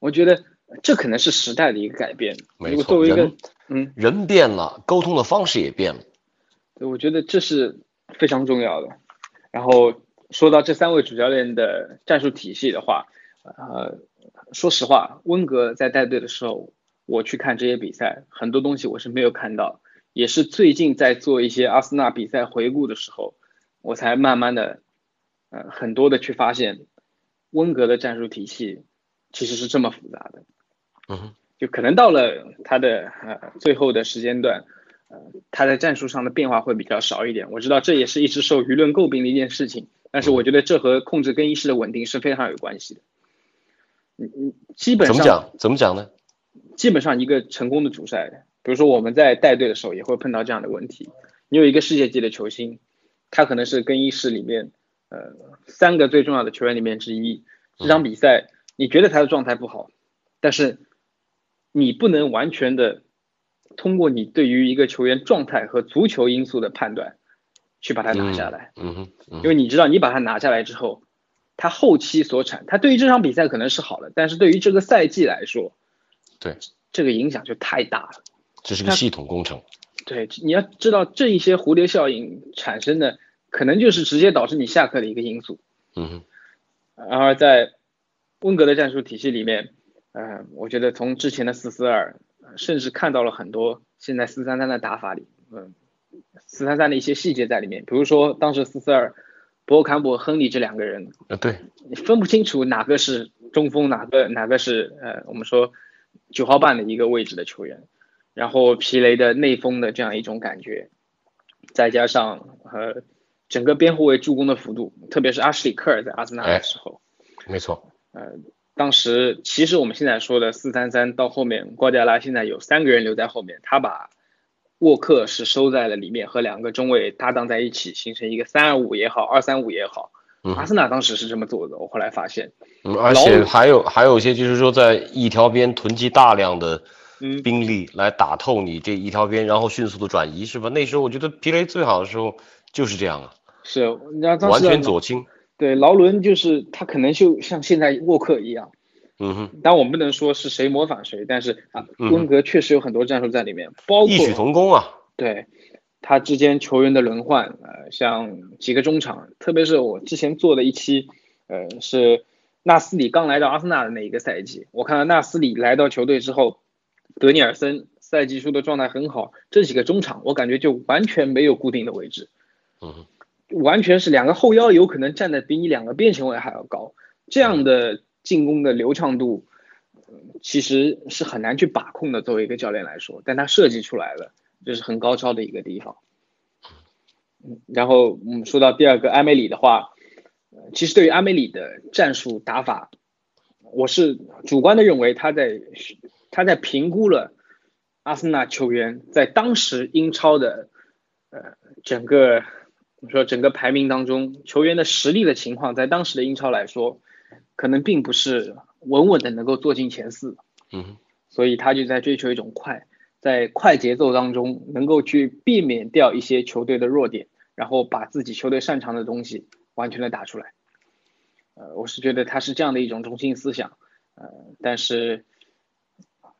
Speaker 2: 我觉得这可能是时代的一个改变。
Speaker 1: 没错
Speaker 2: 如果作为一个
Speaker 1: 人
Speaker 2: 嗯，
Speaker 1: 人变了，沟通的方式也变了。
Speaker 2: 对，我觉得这是非常重要的。然后说到这三位主教练的战术体系的话，呃，说实话，温格在带队的时候，我去看这些比赛，很多东西我是没有看到，也是最近在做一些阿森纳比赛回顾的时候，我才慢慢的，呃，很多的去发现，温格的战术体系其实是这么复杂的。
Speaker 1: 嗯哼，
Speaker 2: 就可能到了他的呃最后的时间段，呃，他在战术上的变化会比较少一点。我知道这也是一直受舆论诟病的一件事情，但是我觉得这和控制更衣室的稳定是非常有关系的。嗯嗯，基本上
Speaker 1: 怎么讲？怎么讲呢？
Speaker 2: 基本上一个成功的主帅，比如说我们在带队的时候也会碰到这样的问题。你有一个世界级的球星，他可能是更衣室里面呃三个最重要的球员里面之一。这场比赛你觉得他的状态不好，但是你不能完全的通过你对于一个球员状态和足球因素的判断去把他拿下来，
Speaker 1: 嗯哼，嗯
Speaker 2: 因为你知道你把他拿下来之后，他后期所产，他对于这场比赛可能是好的，但是对于这个赛季来说，
Speaker 1: 对，
Speaker 2: 这个影响就太大了。
Speaker 1: 这是个系统工程。
Speaker 2: 对，你要知道这一些蝴蝶效应产生的，可能就是直接导致你下课的一个因素。
Speaker 1: 嗯哼，
Speaker 2: 而在温格的战术体系里面，呃，我觉得从之前的四四二，甚至看到了很多现在四三三的打法里，嗯、四三三的一些细节在里面。比如说当时四四二，博坎普和亨利这两个人，
Speaker 1: 呃，对，
Speaker 2: 你分不清楚哪个是中锋，哪个哪个是呃，我们说九号半的一个位置的球员，然后皮雷的内锋的这样一种感觉，再加上呃整个边后卫助攻的幅度，特别是阿什里科尔在阿森纳的时候，
Speaker 1: 没错，
Speaker 2: 呃，当时其实我们现在说的四三三到后面，瓜迪奥拉现在有三个人留在后面，他把沃克是收在了里面，和两个中卫搭档在一起，形成一个三二五也好，二三五也好。阿森纳当时是这么做的，我后来发现。
Speaker 1: 嗯，而且还有还有一些就是说，在一条边囤积大量的兵力来打透你这一条边，然后迅速的转移，是吧？那时候我觉得皮雷最好的时候就是这样啊。
Speaker 2: 是，
Speaker 1: 完全左倾。
Speaker 2: 对，劳伦就是他可能就像现在沃克一样。
Speaker 1: 嗯哼。
Speaker 2: 但我们不能说是谁模仿谁，但是啊，温格确实有很多战术在里面，包括
Speaker 1: 异曲同工啊。
Speaker 2: 对。他之间球员的轮换，呃，像几个中场，特别是我之前做的一期，呃，是纳斯里刚来到阿森纳的那一个赛季，我看到纳斯里来到球队之后，德尼尔森赛季初的状态很好，这几个中场我感觉就完全没有固定的位置，
Speaker 1: 嗯，
Speaker 2: 完全是两个后腰有可能站的比你两个边前卫还要高，这样的进攻的流畅度，其实是很难去把控的，作为一个教练来说，但他设计出来了。这是很高超的一个地方，然后我们说到第二个埃梅里的话，其实对于埃梅里的战术打法，我是主观的认为他在他在评估了阿森纳球员在当时英超的呃整个我们说整个排名当中球员的实力的情况，在当时的英超来说，可能并不是稳稳的能够坐进前四，
Speaker 1: 嗯，
Speaker 2: 所以他就在追求一种快。在快节奏当中，能够去避免掉一些球队的弱点，然后把自己球队擅长的东西完全的打出来。呃，我是觉得他是这样的一种中心思想。呃，但是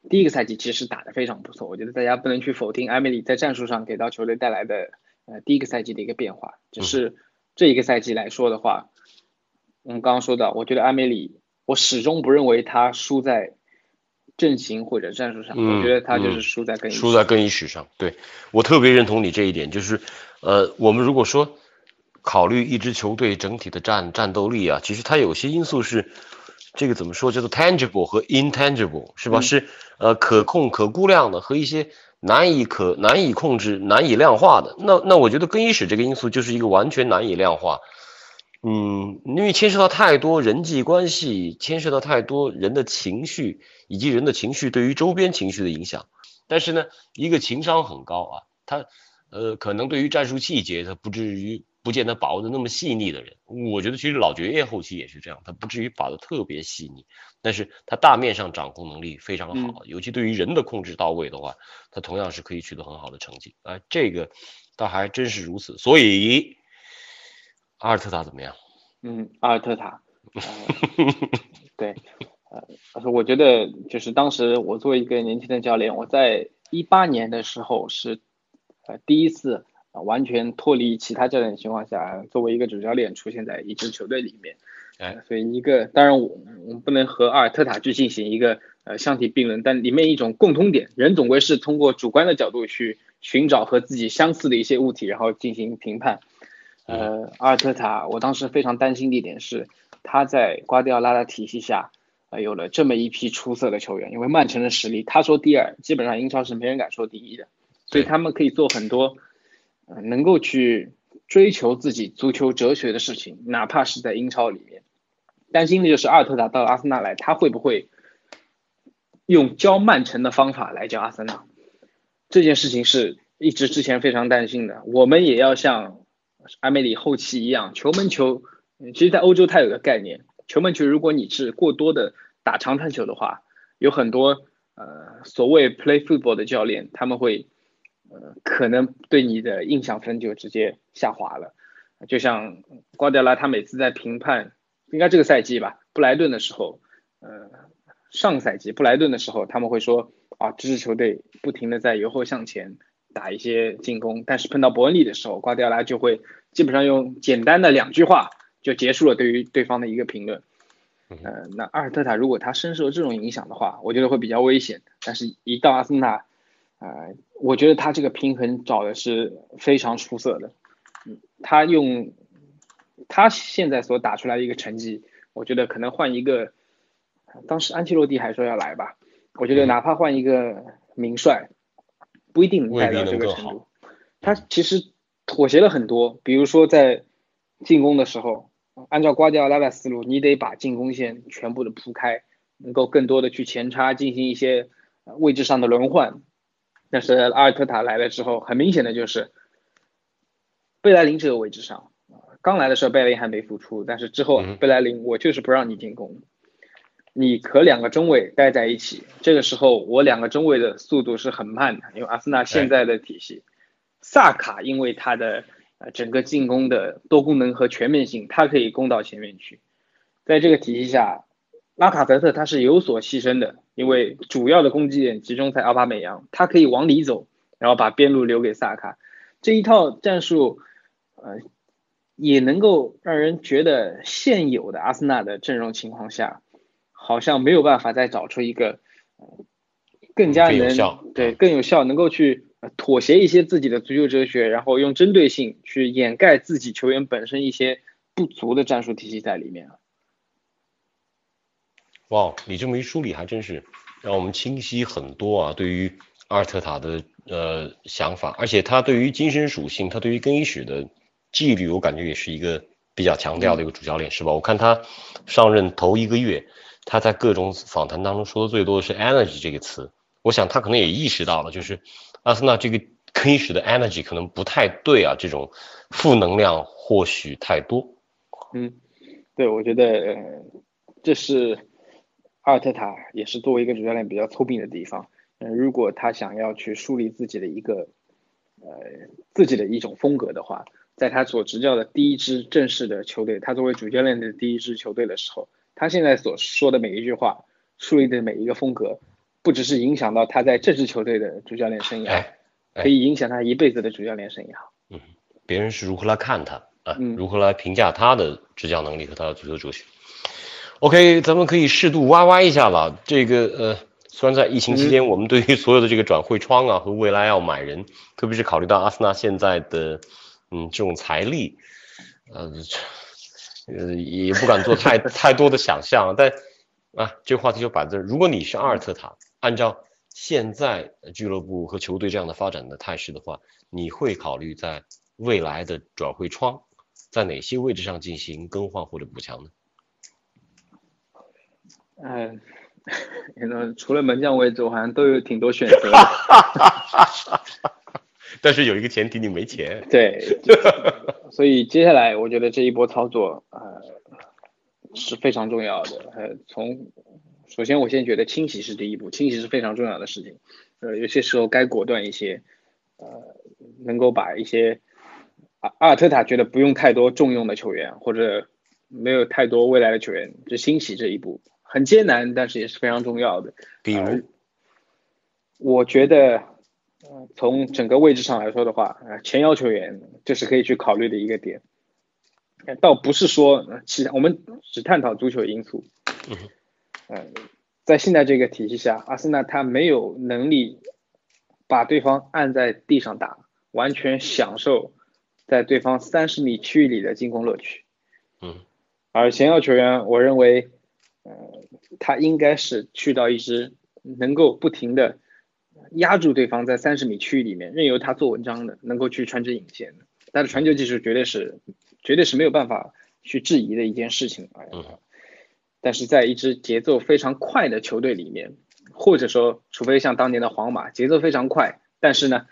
Speaker 2: 第一个赛季其实打得非常不错，我觉得大家不能去否定埃梅里在战术上给到球队带来的呃第一个赛季的一个变化。只是这一个赛季来说的话，我们刚刚说到，我觉得阿梅里，我始终不认为他输在。阵型或者战术上，我觉得他就是输在更衣
Speaker 1: 输在更衣室上。对我特别认同你这一点，就是呃，我们如果说考虑一支球队整体的战战斗力啊，其实它有些因素是这个怎么说叫做 tangible 和 intangible 是吧？是呃可控可估量的和一些难以可难以控制难以量化的。那那我觉得更衣室这个因素就是一个完全难以量化。嗯，因为牵涉到太多人际关系，牵涉到太多人的情绪，以及人的情绪对于周边情绪的影响。但是呢，一个情商很高啊，他呃，可能对于战术细节，他不至于不见得把握的那么细腻的人。我觉得其实老爵爷后期也是这样，他不至于把的特别细腻，但是他大面上掌控能力非常好，尤其对于人的控制到位的话，他同样是可以取得很好的成绩。啊，这个倒还真是如此，所以。阿尔特塔怎么样？
Speaker 2: 嗯，阿尔特塔，对，呃，我觉得就是当时我作为一个年轻的教练，我在一八年的时候是呃第一次完全脱离其他教练的情况下，作为一个主教练出现在一支球队里面。
Speaker 1: 哎，
Speaker 2: 所以一个当然我我们不能和阿尔特塔去进行一个呃相提并论，但里面一种共通点，人总归是通过主观的角度去寻找和自己相似的一些物体，然后进行评判。呃，阿尔特塔，我当时非常担心的一点是，他在瓜迪奥拉的体系下，呃，有了这么一批出色的球员。因为曼城的实力，他说第二，基本上英超是没人敢说第一的，所以他们可以做很多，能够去追求自己足球哲学的事情，哪怕是在英超里面。担心的就是阿尔特塔到阿森纳来，他会不会用教曼城的方法来教阿森纳？这件事情是一直之前非常担心的。我们也要像。阿梅里后期一样，球门球，其实，在欧洲它有个概念，球门球，如果你是过多的打长传球的话，有很多呃所谓 play football 的教练，他们会呃可能对你的印象分就直接下滑了。就像瓜迪奥拉，他每次在评判，应该这个赛季吧，布莱顿的时候，呃，上个赛季布莱顿的时候，他们会说啊，这支球队不停的在由后向前。打一些进攻，但是碰到伯恩利的时候，瓜迪奥拉就会基本上用简单的两句话就结束了对于对方的一个评论。呃，那阿尔特塔如果他深受这种影响的话，我觉得会比较危险。但是，一到阿森纳，呃，我觉得他这个平衡找的是非常出色的。嗯，他用他现在所打出来的一个成绩，我觉得可能换一个，当时安切洛蒂还说要来吧。我觉得哪怕换一个名帅，不一定能带到这个程度。他其实妥协了很多，比如说在进攻的时候，按照瓜迪奥拉的思路，你得把进攻线全部的铺开，能够更多的去前插，进行一些呃位置上的轮换。但是阿尔特塔来了之后，很明显的就是贝莱林这个位置上，呃刚来的时候贝莱林还没复出，但是之后
Speaker 1: 嗯
Speaker 2: 贝莱林我就是不让你进攻，你和两个中卫待在一起，这个时候我两个中卫的速度是很慢的，因为阿森纳现在的体系，萨卡因为他的呃整个进攻的多功能和全面性，他可以攻到前面去，在这个体系下，拉卡泽特他是有所牺牲的，因为主要的攻击点集中在奥巴美扬，他可以往里走，然后把边路留给萨卡，这一套战术，呃，也能够让人觉得现有的阿森纳的阵容情况下，好像没有办法再找出一个、呃更加
Speaker 1: 有效
Speaker 2: 对更有效，能够去呃妥协一些自己的足球哲学，然后用针对性去掩盖自己球员本身一些不足的战术体系在里面。
Speaker 1: 哇，你这么一梳理，还真是让我们清晰很多啊。对于阿尔特塔的呃想法，而且他对于精神属性，他对于更衣室的纪律，我感觉也是一个比较强调的一个主教练，是吧？我看他上任头一个月，他在各种访谈当中说的最多的是 energy 这个词。我想他可能也意识到了，就是阿森纳这个更衣室的 energy 可能不太对啊，这种负能量或许太多。
Speaker 2: 嗯，对，我觉得呃，这是阿尔特塔也是作为一个主教练比较聪明的地方。嗯、如果他想要去树立自己的一个呃自己的一种风格的话，在他所执教的第一支正式的球队，他作为主教练的第一支球队的时候，他现在所说的每一句话，树立的每一个风格，不只是影响到他在这支球队的主教练生涯，
Speaker 1: 哎哎
Speaker 2: 可以影响他一辈子的主教练生涯。
Speaker 1: 嗯别人是如何来看他啊，
Speaker 2: 嗯
Speaker 1: 如何来评价他的执教能力和他的足球哲学。OK，咱们可以适度挖挖一下了。这个呃，虽然在疫情期间，我们对于所有的这个转会窗啊和未来要买人，特别是考虑到阿森纳现在的嗯这种财力，呃，呃也不敢做太 太多的想象，但啊，这个话题就摆在这儿。如果你是阿尔特塔，按照现在俱乐部和球队这样的发展的态势的话，你会考虑在未来的转会窗，在哪些位置上进行更换或者补强呢？
Speaker 2: 嗯，那除了门将位置，我好像都有挺多选择的。
Speaker 1: 但是有一个前提，你没钱。
Speaker 2: 对，所以接下来我觉得这一波操作，呃，是非常重要的。呃，从首先我先觉得清洗是第一步，清洗是非常重要的事情。呃，有些时候该果断一些，呃，能够把一些阿阿尔特塔觉得不用太多重用的球员，或者没有太多未来的球员，就清洗这一步很艰难，但是也是非常重要的。
Speaker 1: 比如，
Speaker 2: 我觉得，呃，从整个位置上来说的话，呃，前腰球员这是可以去考虑的一个点，呃倒不是说呃其他，我们只探讨足球因素。
Speaker 1: 嗯
Speaker 2: 呃，在现在这个体系下，阿森纳他没有能力把对方按在地上打，完全享受在对方三十米区域里的进攻乐趣。
Speaker 1: 嗯，
Speaker 2: 而前腰球员，我认为，呃，他应该是去到一支能够不停的压住对方在三十米区域里面，任由他做文章的，能够去穿针引线的。他的传球技术绝对是，绝对是没有办法去质疑的一件事情。
Speaker 1: 嗯
Speaker 2: 但是在一支节奏非常快的球队里面，或者说，除非像当年的皇马，节奏非常快，但是呢，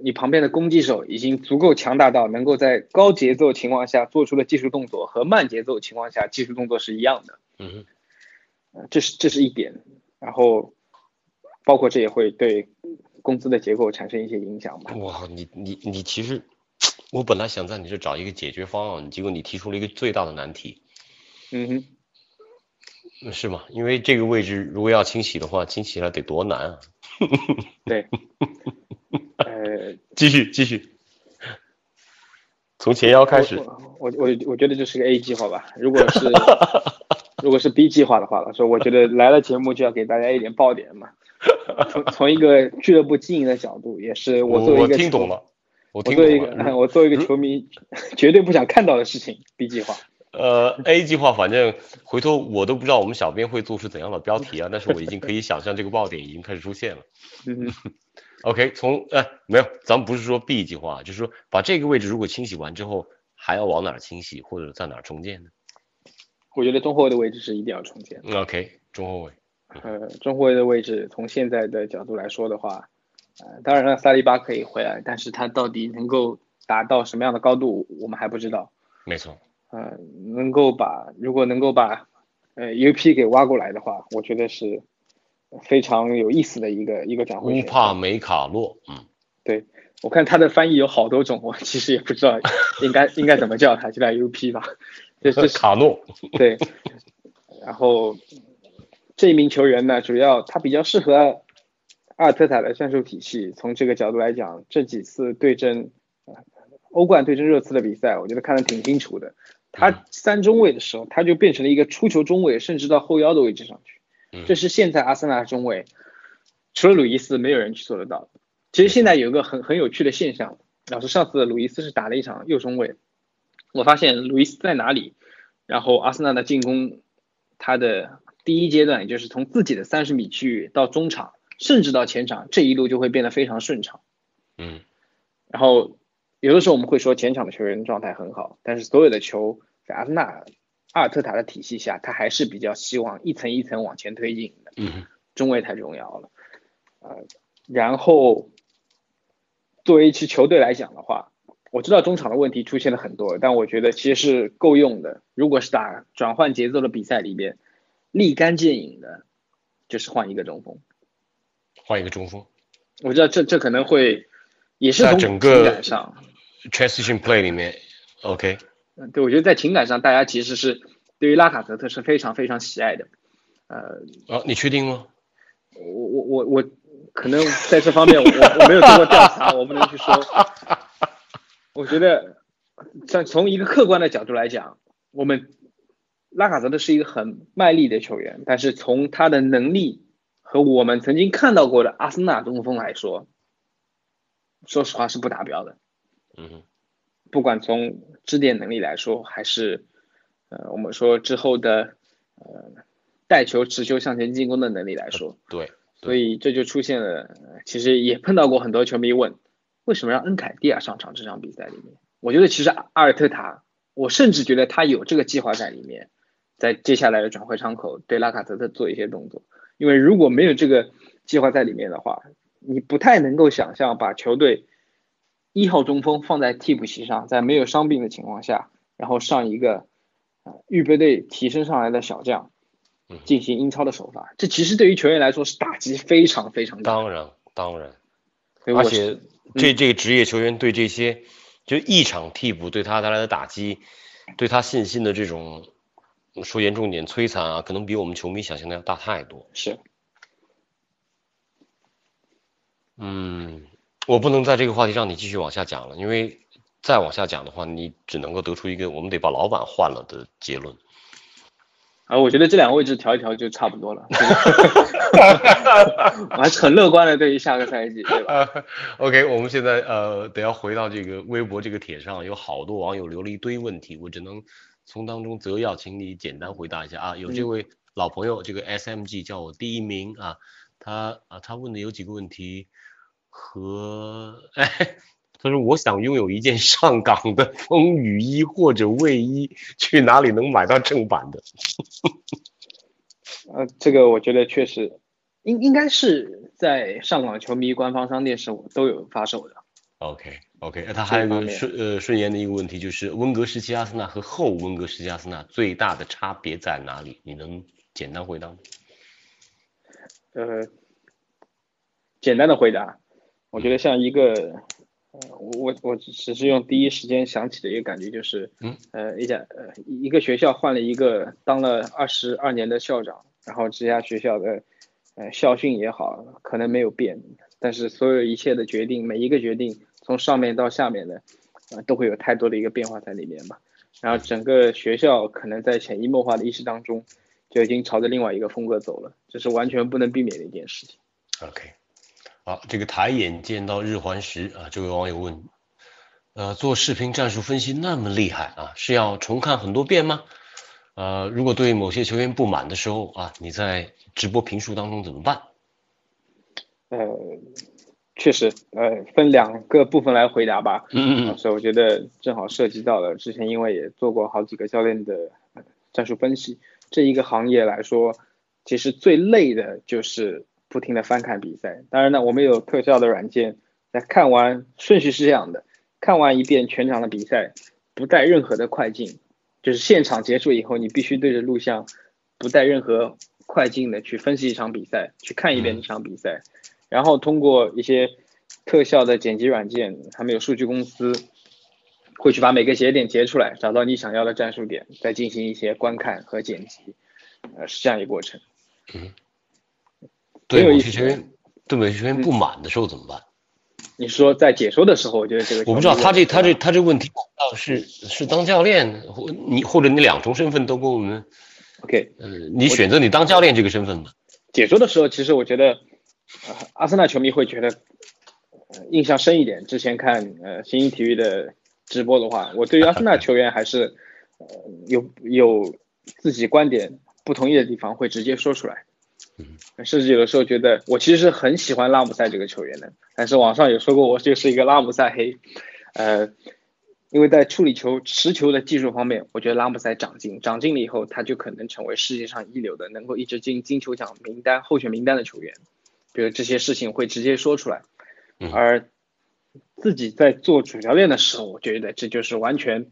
Speaker 2: 你旁边的攻击手已经足够强大到能够在高节奏情况下做出的技术动作和慢节奏情况下技术动作是一样的。
Speaker 1: 嗯
Speaker 2: 这是这是一点，然后包括这也会对工资的结构产生一些影响吧。
Speaker 1: 哇，你你你其实，我本来想在你这找一个解决方案，结果你提出了一个最大的难题，
Speaker 2: 嗯哼，
Speaker 1: 嗯是吗？因为这个位置如果要清洗的话，清洗起来得多难啊！
Speaker 2: 对，呃，
Speaker 1: 继续继续，从前腰开始，
Speaker 2: 我我我我觉得这是个 A 计划吧。如果是 如果是 B 计划的话，说我觉得来了节目就要给大家一点爆点嘛。从从一个俱乐部经营的角度，也是
Speaker 1: 我我
Speaker 2: 作为一个我
Speaker 1: 听懂了，我
Speaker 2: 我作为一。个我作为一个球迷，绝对不想看到的事情。B 计划，
Speaker 1: 呃，A 计划反正回头我都不知道我们小编会做出怎样的标题啊，但是我已经可以想象这个爆点已经开始出现了。
Speaker 2: 嗯
Speaker 1: ，OK，从哎没有，咱们不是说 B 计划，就是说把这个位置如果清洗完之后，还要往哪儿清洗或者在哪儿重建呢
Speaker 2: 我觉得中后卫的位置是一定要重建。
Speaker 1: ？OK，中后卫，
Speaker 2: 呃，中后卫的位置从现在的角度来说的话，呃，当然了，萨利巴可以回来，但是他到底能够达到什么样的高度，我们还不知道。
Speaker 1: 没错，
Speaker 2: 呃，能够把如果能够把呃 UP 给挖过来的话，我觉得是非常有意思的一个一个转会
Speaker 1: 乌。帕梅卡洛，嗯，
Speaker 2: 对，我看他的翻译有好多种，我其实也不知道应该应该怎么叫他，就叫 UP 吧。这这 是
Speaker 1: 卡诺，
Speaker 2: 对，然后这一名球员呢，主要他比较适合阿尔特塔的战术体系。从这个角度来讲，这几次对阵呃欧冠对阵热刺的比赛，我觉得看得挺清楚的。
Speaker 1: 嗯
Speaker 2: 他三中卫的时候，他就变成了一个出球中卫，甚至到后腰的位置上去。
Speaker 1: 嗯
Speaker 2: 这是现在阿森纳中卫，除了鲁伊斯，没有人去做得到的。其实现在有一个很很有趣的现象，老师上次鲁伊斯是打了一场右中卫，我发现路易斯在哪里，然后阿森纳的进攻，他的第一阶段，也就是从自己的三十米区域到中场，甚至到前场，这一路就会变得非常顺畅。
Speaker 1: 嗯，
Speaker 2: 然后有的时候我们会说前场的球员状态很好，但是所有的球在阿森纳阿尔特塔的体系下，他还是比较希望一层一层往前推进的。
Speaker 1: 嗯，
Speaker 2: 中卫太重要了。呃，然后作为一支球队来讲的话，我知道中场的问题出现了很多，但我觉得其实是够用的。如果是打转换节奏的比赛里边，立竿见影的，就是换一个中锋。
Speaker 1: 换一个中锋
Speaker 2: 我知道这这可能会也是
Speaker 1: 在
Speaker 2: 从情
Speaker 1: 整个
Speaker 2: 感上
Speaker 1: ，，transition play 里面，OK，
Speaker 2: 嗯，对我觉得在情感上，大家其实是对于拉卡泽特是非常非常喜爱的。呃，
Speaker 1: 啊，你确定吗？
Speaker 2: 我我我我可能在这方面我我没有做过调查，我不能去说。我觉得，像从一个客观的角度来讲，我们拉卡泽特是一个很卖力的球员，但是从他的能力和我们曾经看到过的阿森纳中锋来说，说实话是不达标的。
Speaker 1: 嗯哼，
Speaker 2: 不管从支点能力来说，还是呃我们说之后的呃带球、持球向前进攻的能力来说，
Speaker 1: 对，
Speaker 2: 所以这就出现了，呃其实也碰到过很多球迷问，为什么让恩凯蒂亚上场这场比赛里面？我觉得其实阿阿尔特塔，我甚至觉得他有这个计划在里面，在接下来的转会窗口对拉卡泽特做一些动作，因为如果没有这个计划在里面的话，你不太能够想象把球队一号中锋放在替补席上，在没有伤病的情况下，然后上一个呃预备队提升上来的小将
Speaker 1: 嗯，
Speaker 2: 进行英超的首发，这其实对于球员来说是打击非常非常大。
Speaker 1: 当然当然，而且这这个职业球员对这些就一场替补对他带来的打击，对他信心的这种说严重点摧残啊，可能比我们球迷想象的要大太多。
Speaker 2: 是
Speaker 1: 嗯，我不能在这个话题上你继续往下讲了，因为再往下讲的话，你只能够得出一个我们得把老板换了的结论。
Speaker 2: 啊，我觉得这两个位置调一调就差不多了。我还是很乐观的，对于下个赛季，对吧？
Speaker 1: 呃，OK，我们现在呃得要回到这个微博这个帖上，有好多网友留了一堆问题，我只能从当中择要，请你简单回答一下啊。有这
Speaker 2: 嗯
Speaker 1: 位老朋友，这个 SMG 叫我第一名啊，他啊他问的有几个问题和哎。他说：“我想拥有一件上岗的风雨衣或者卫衣，去哪里能买到正版的
Speaker 2: 呃，这个我觉得确实应应该是在上港球迷官方商店是都有发售的。
Speaker 1: ？”OK OK，他还有一个顺呃顺延的一个问题，就是温格时期阿森纳和后温格时期阿森纳最大的差别在哪里？你能简单回答吗？
Speaker 2: 呃，简单的回答，我觉得像一个，呃，我我我只是用第一时间想起的一个感觉就是，
Speaker 1: 嗯，
Speaker 2: 呃，一家呃一个学校换了一个当了二十二年的校长，然后这家学校的呃校训也好，可能没有变，但是所有一切的决定，每一个决定从上面到下面的，呃，都会有太多的一个变化在里面吧。然后整个学校可能在潜移默化的意识当中，就已经朝着另外一个风格走了，这是完全不能避免的一件事情。
Speaker 1: OK，好，这个抬眼见到日环食啊，这位网友问，呃，做视频战术分析那么厉害啊，是要重看很多遍吗？呃，如果对某些球员不满的时候啊，你在直播评述当中怎么办？
Speaker 2: 呃，确实，呃，分两个部分来回答吧。
Speaker 1: 嗯嗯
Speaker 2: 所以我觉得正好涉及到了之前，因为也做过好几个教练的呃战术分析，这一个行业来说，其实最累的就是不停的翻看比赛。当然呢，我们有特效的软件，在看完顺序是这样的：看完一遍全场的比赛，不带任何的快进，就是现场结束以后，你必须对着录像，不带任何快进的去分析一场比赛，去看一遍这场比赛。然后通过一些特效的剪辑软件，他们有数据公司会去把每个节点截出来，找到你想要的战术点，再进行一些观看和剪辑，呃，是这样一个过程。
Speaker 1: 对
Speaker 2: 很有意思
Speaker 1: 某些对某些球员不满的时候怎么办？
Speaker 2: 你说在解说的时候，我觉得这个
Speaker 1: 我不知道他这他这
Speaker 2: 这
Speaker 1: 他这问题是是当教练，或你或者你两重身份都跟我们
Speaker 2: OK
Speaker 1: 呃，你选择你当教练这个身份吗？
Speaker 2: 解说的时候，其实我觉得，呃，阿森纳球迷会觉得、呃、印象深一点。之前看呃新英体育的直播的话，我对于阿森纳球员还是呃有有自己观点不同意的地方会直接说出来。甚至有的时候觉得我其实是很喜欢拉姆塞这个球员的，但是网上有说过我就是一个拉姆塞黑，呃，因为在处理球、持球的技术方面，我觉得拉姆塞长进，长进了以后，他就可能成为世界上一流的，能够一直进金球奖名单候选名单的球员。比如这些事情会直接说出来，
Speaker 1: 嗯
Speaker 2: 而自己在做主教练的时候，我觉得这就是完全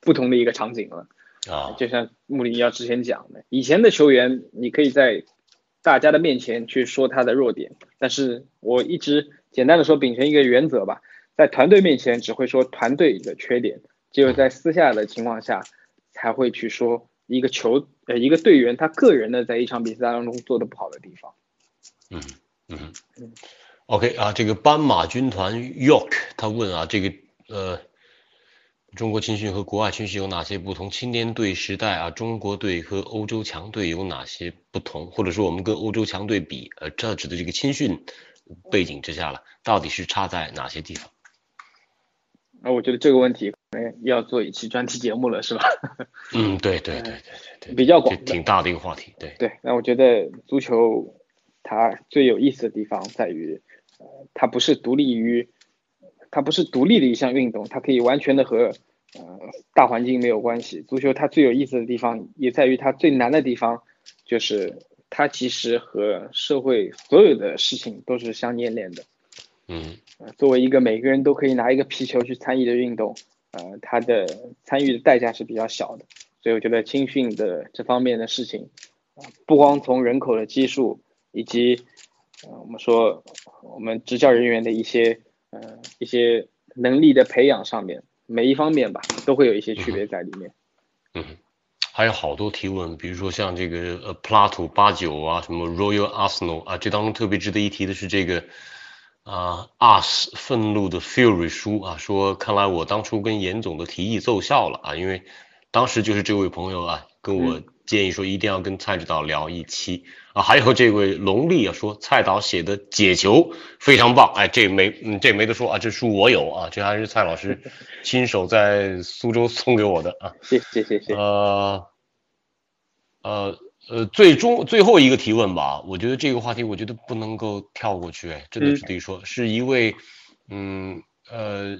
Speaker 2: 不同的一个场景了。
Speaker 1: 啊，
Speaker 2: 就像穆里尼奥之前讲的，以前的球员你可以在大家的面前去说他的弱点，但是我一直简单的说秉承一个原则吧，在团队面前只会说团队的缺点，只有在私下的情况下才会去说一个球呃一个队员他个人的在一场比赛当中做的不好的地方。
Speaker 1: 嗯嗯嗯，OK 啊，这个斑马军团 York 他问啊，这个呃，中国青训和国外青训有哪些不同？青年队时代啊，中国队和欧洲强队有哪些不同？或者说我们跟欧洲强队比，呃，这指的这个青训背景之下了，到底是差在哪些地方？
Speaker 2: 那我觉得这个问题可能要做一期专题节目了，是吧？
Speaker 1: 嗯，对对对对对对，
Speaker 2: 比较广
Speaker 1: 挺大的一个话题，对，
Speaker 2: 对，那我觉得足球它最有意思的地方在于，呃，它不是独立于，它不是独立的一项运动，它可以完全的和呃大环境没有关系。足球它最有意思的地方也在于它最难的地方，就是它其实和社会所有的事情都是相粘连的。
Speaker 1: 嗯
Speaker 2: 呃，作为一个每个人都可以拿一个皮球去参与的运动，呃，它的参与的代价是比较小的，所以我觉得青训的这方面的事情，呃不光从人口的基数以及呃我们说我们执教人员的一些呃一些能力的培养上面，每一方面吧都会有一些区别在里面。
Speaker 1: 嗯，还有好多提问，比如说像这个呃 Plato 八九啊，什么 Royal Arsenal 啊，这当中特别值得一提的是这个啊 Us 愤怒的 Fury 书啊，说看来我当初跟严总的提议奏效了啊，因为当时就是这位朋友啊跟我建议说一定要跟蔡指导聊一期啊，还有这位龙丽啊说蔡导写的解球非常棒，哎，这没嗯这没得说啊，这书我有啊，这还是蔡老师 亲手在苏州送给我的啊。
Speaker 2: 谢谢谢谢。
Speaker 1: 呃，呃呃，最终最后一个提问吧，我觉得这个话题我觉得不能够跳过去，哎，真的
Speaker 2: 嗯
Speaker 1: 值得一说，是一位，嗯呃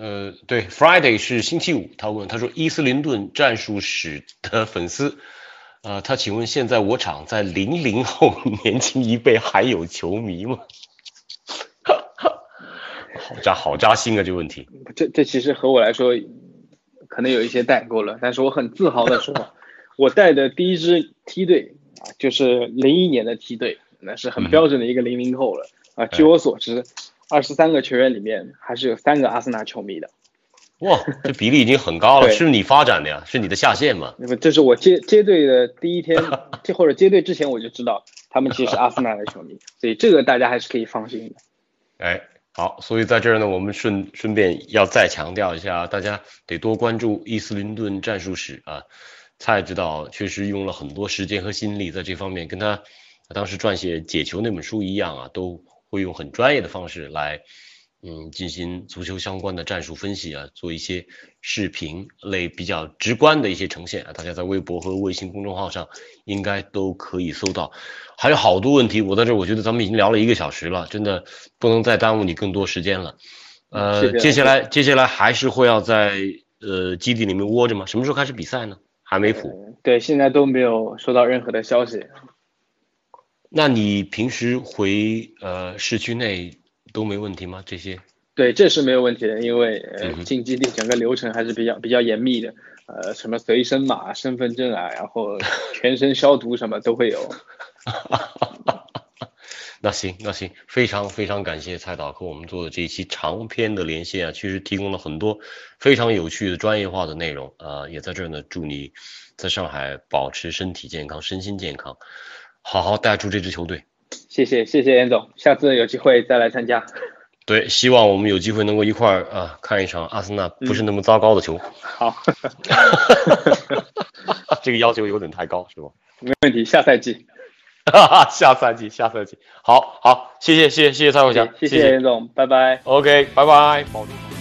Speaker 1: 呃，对，Friday 是星期五，他问他说伊斯林顿战术史的粉丝，呃，他请问现在我场在零零后年轻一辈还有球迷吗？好扎好扎心啊，这个问题。
Speaker 2: 这这其实和我来说可能有一些代沟了，但是我很自豪的说，我带的第一支梯队啊，就是零一年的梯队，那是很标准的一个零零后了啊。据我所知，二十三个球员里面还是有三个阿森纳球迷的。
Speaker 1: 哇，这比例已经很高了，
Speaker 2: 对
Speaker 1: 是你发展的呀，是你的下线嘛？
Speaker 2: 那么这是我接接队的第一天，这 或者接队之前我就知道他们其实是 阿森纳的球迷，所以这个大家还是可以放心的。
Speaker 1: 哎，好，所以在这儿呢，我们顺顺便要再强调一下，大家得多关注伊斯林顿战术史啊。蔡指导确实用了很多时间和心力在这方面，跟他当时撰写《解球》那本书一样啊，都会用很专业的方式来嗯，进行足球相关的战术分析啊，做一些视频类比较直观的一些呈现啊，大家在微博和微信公众号上应该都可以搜到。还有好多问题，我在这我觉得咱们已经聊了一个小时了，真的不能再耽误你更多时间了。呃，接下来接下来还是会要在呃基地里面窝着吗？什么时候开始比赛呢？还没谱。
Speaker 2: 对，现在都没有收到任何的消息。
Speaker 1: 那你平时回呃市区内？都没问题吗？这些？
Speaker 2: 对，这是没有问题的，因为呃进基地整个流程还是比较比较严密的，呃，什么随身码、身份证啊，然后 全身消毒什么都会有。
Speaker 1: 那行，那行，非常非常感谢蔡导和我们做的这一期长篇的连线啊，确实提供了很多非常有趣的专业化的内容啊，也在这儿呢，祝你在上海保持身体健康、身心健康，好好带出这支球队。
Speaker 2: 谢谢谢谢严总，下次有机会再来参加。
Speaker 1: 对，希望我们有机会能够一块儿啊看一场阿森纳不是那么糟糕的球。
Speaker 2: 好，
Speaker 1: 这个要求有点太高是吧？
Speaker 2: 没问题，下赛季。
Speaker 1: 下赛季，下赛季。好好，谢谢谢谢谢谢蔡国强，谢
Speaker 2: 谢严总，拜拜。
Speaker 1: OK，拜拜，保重。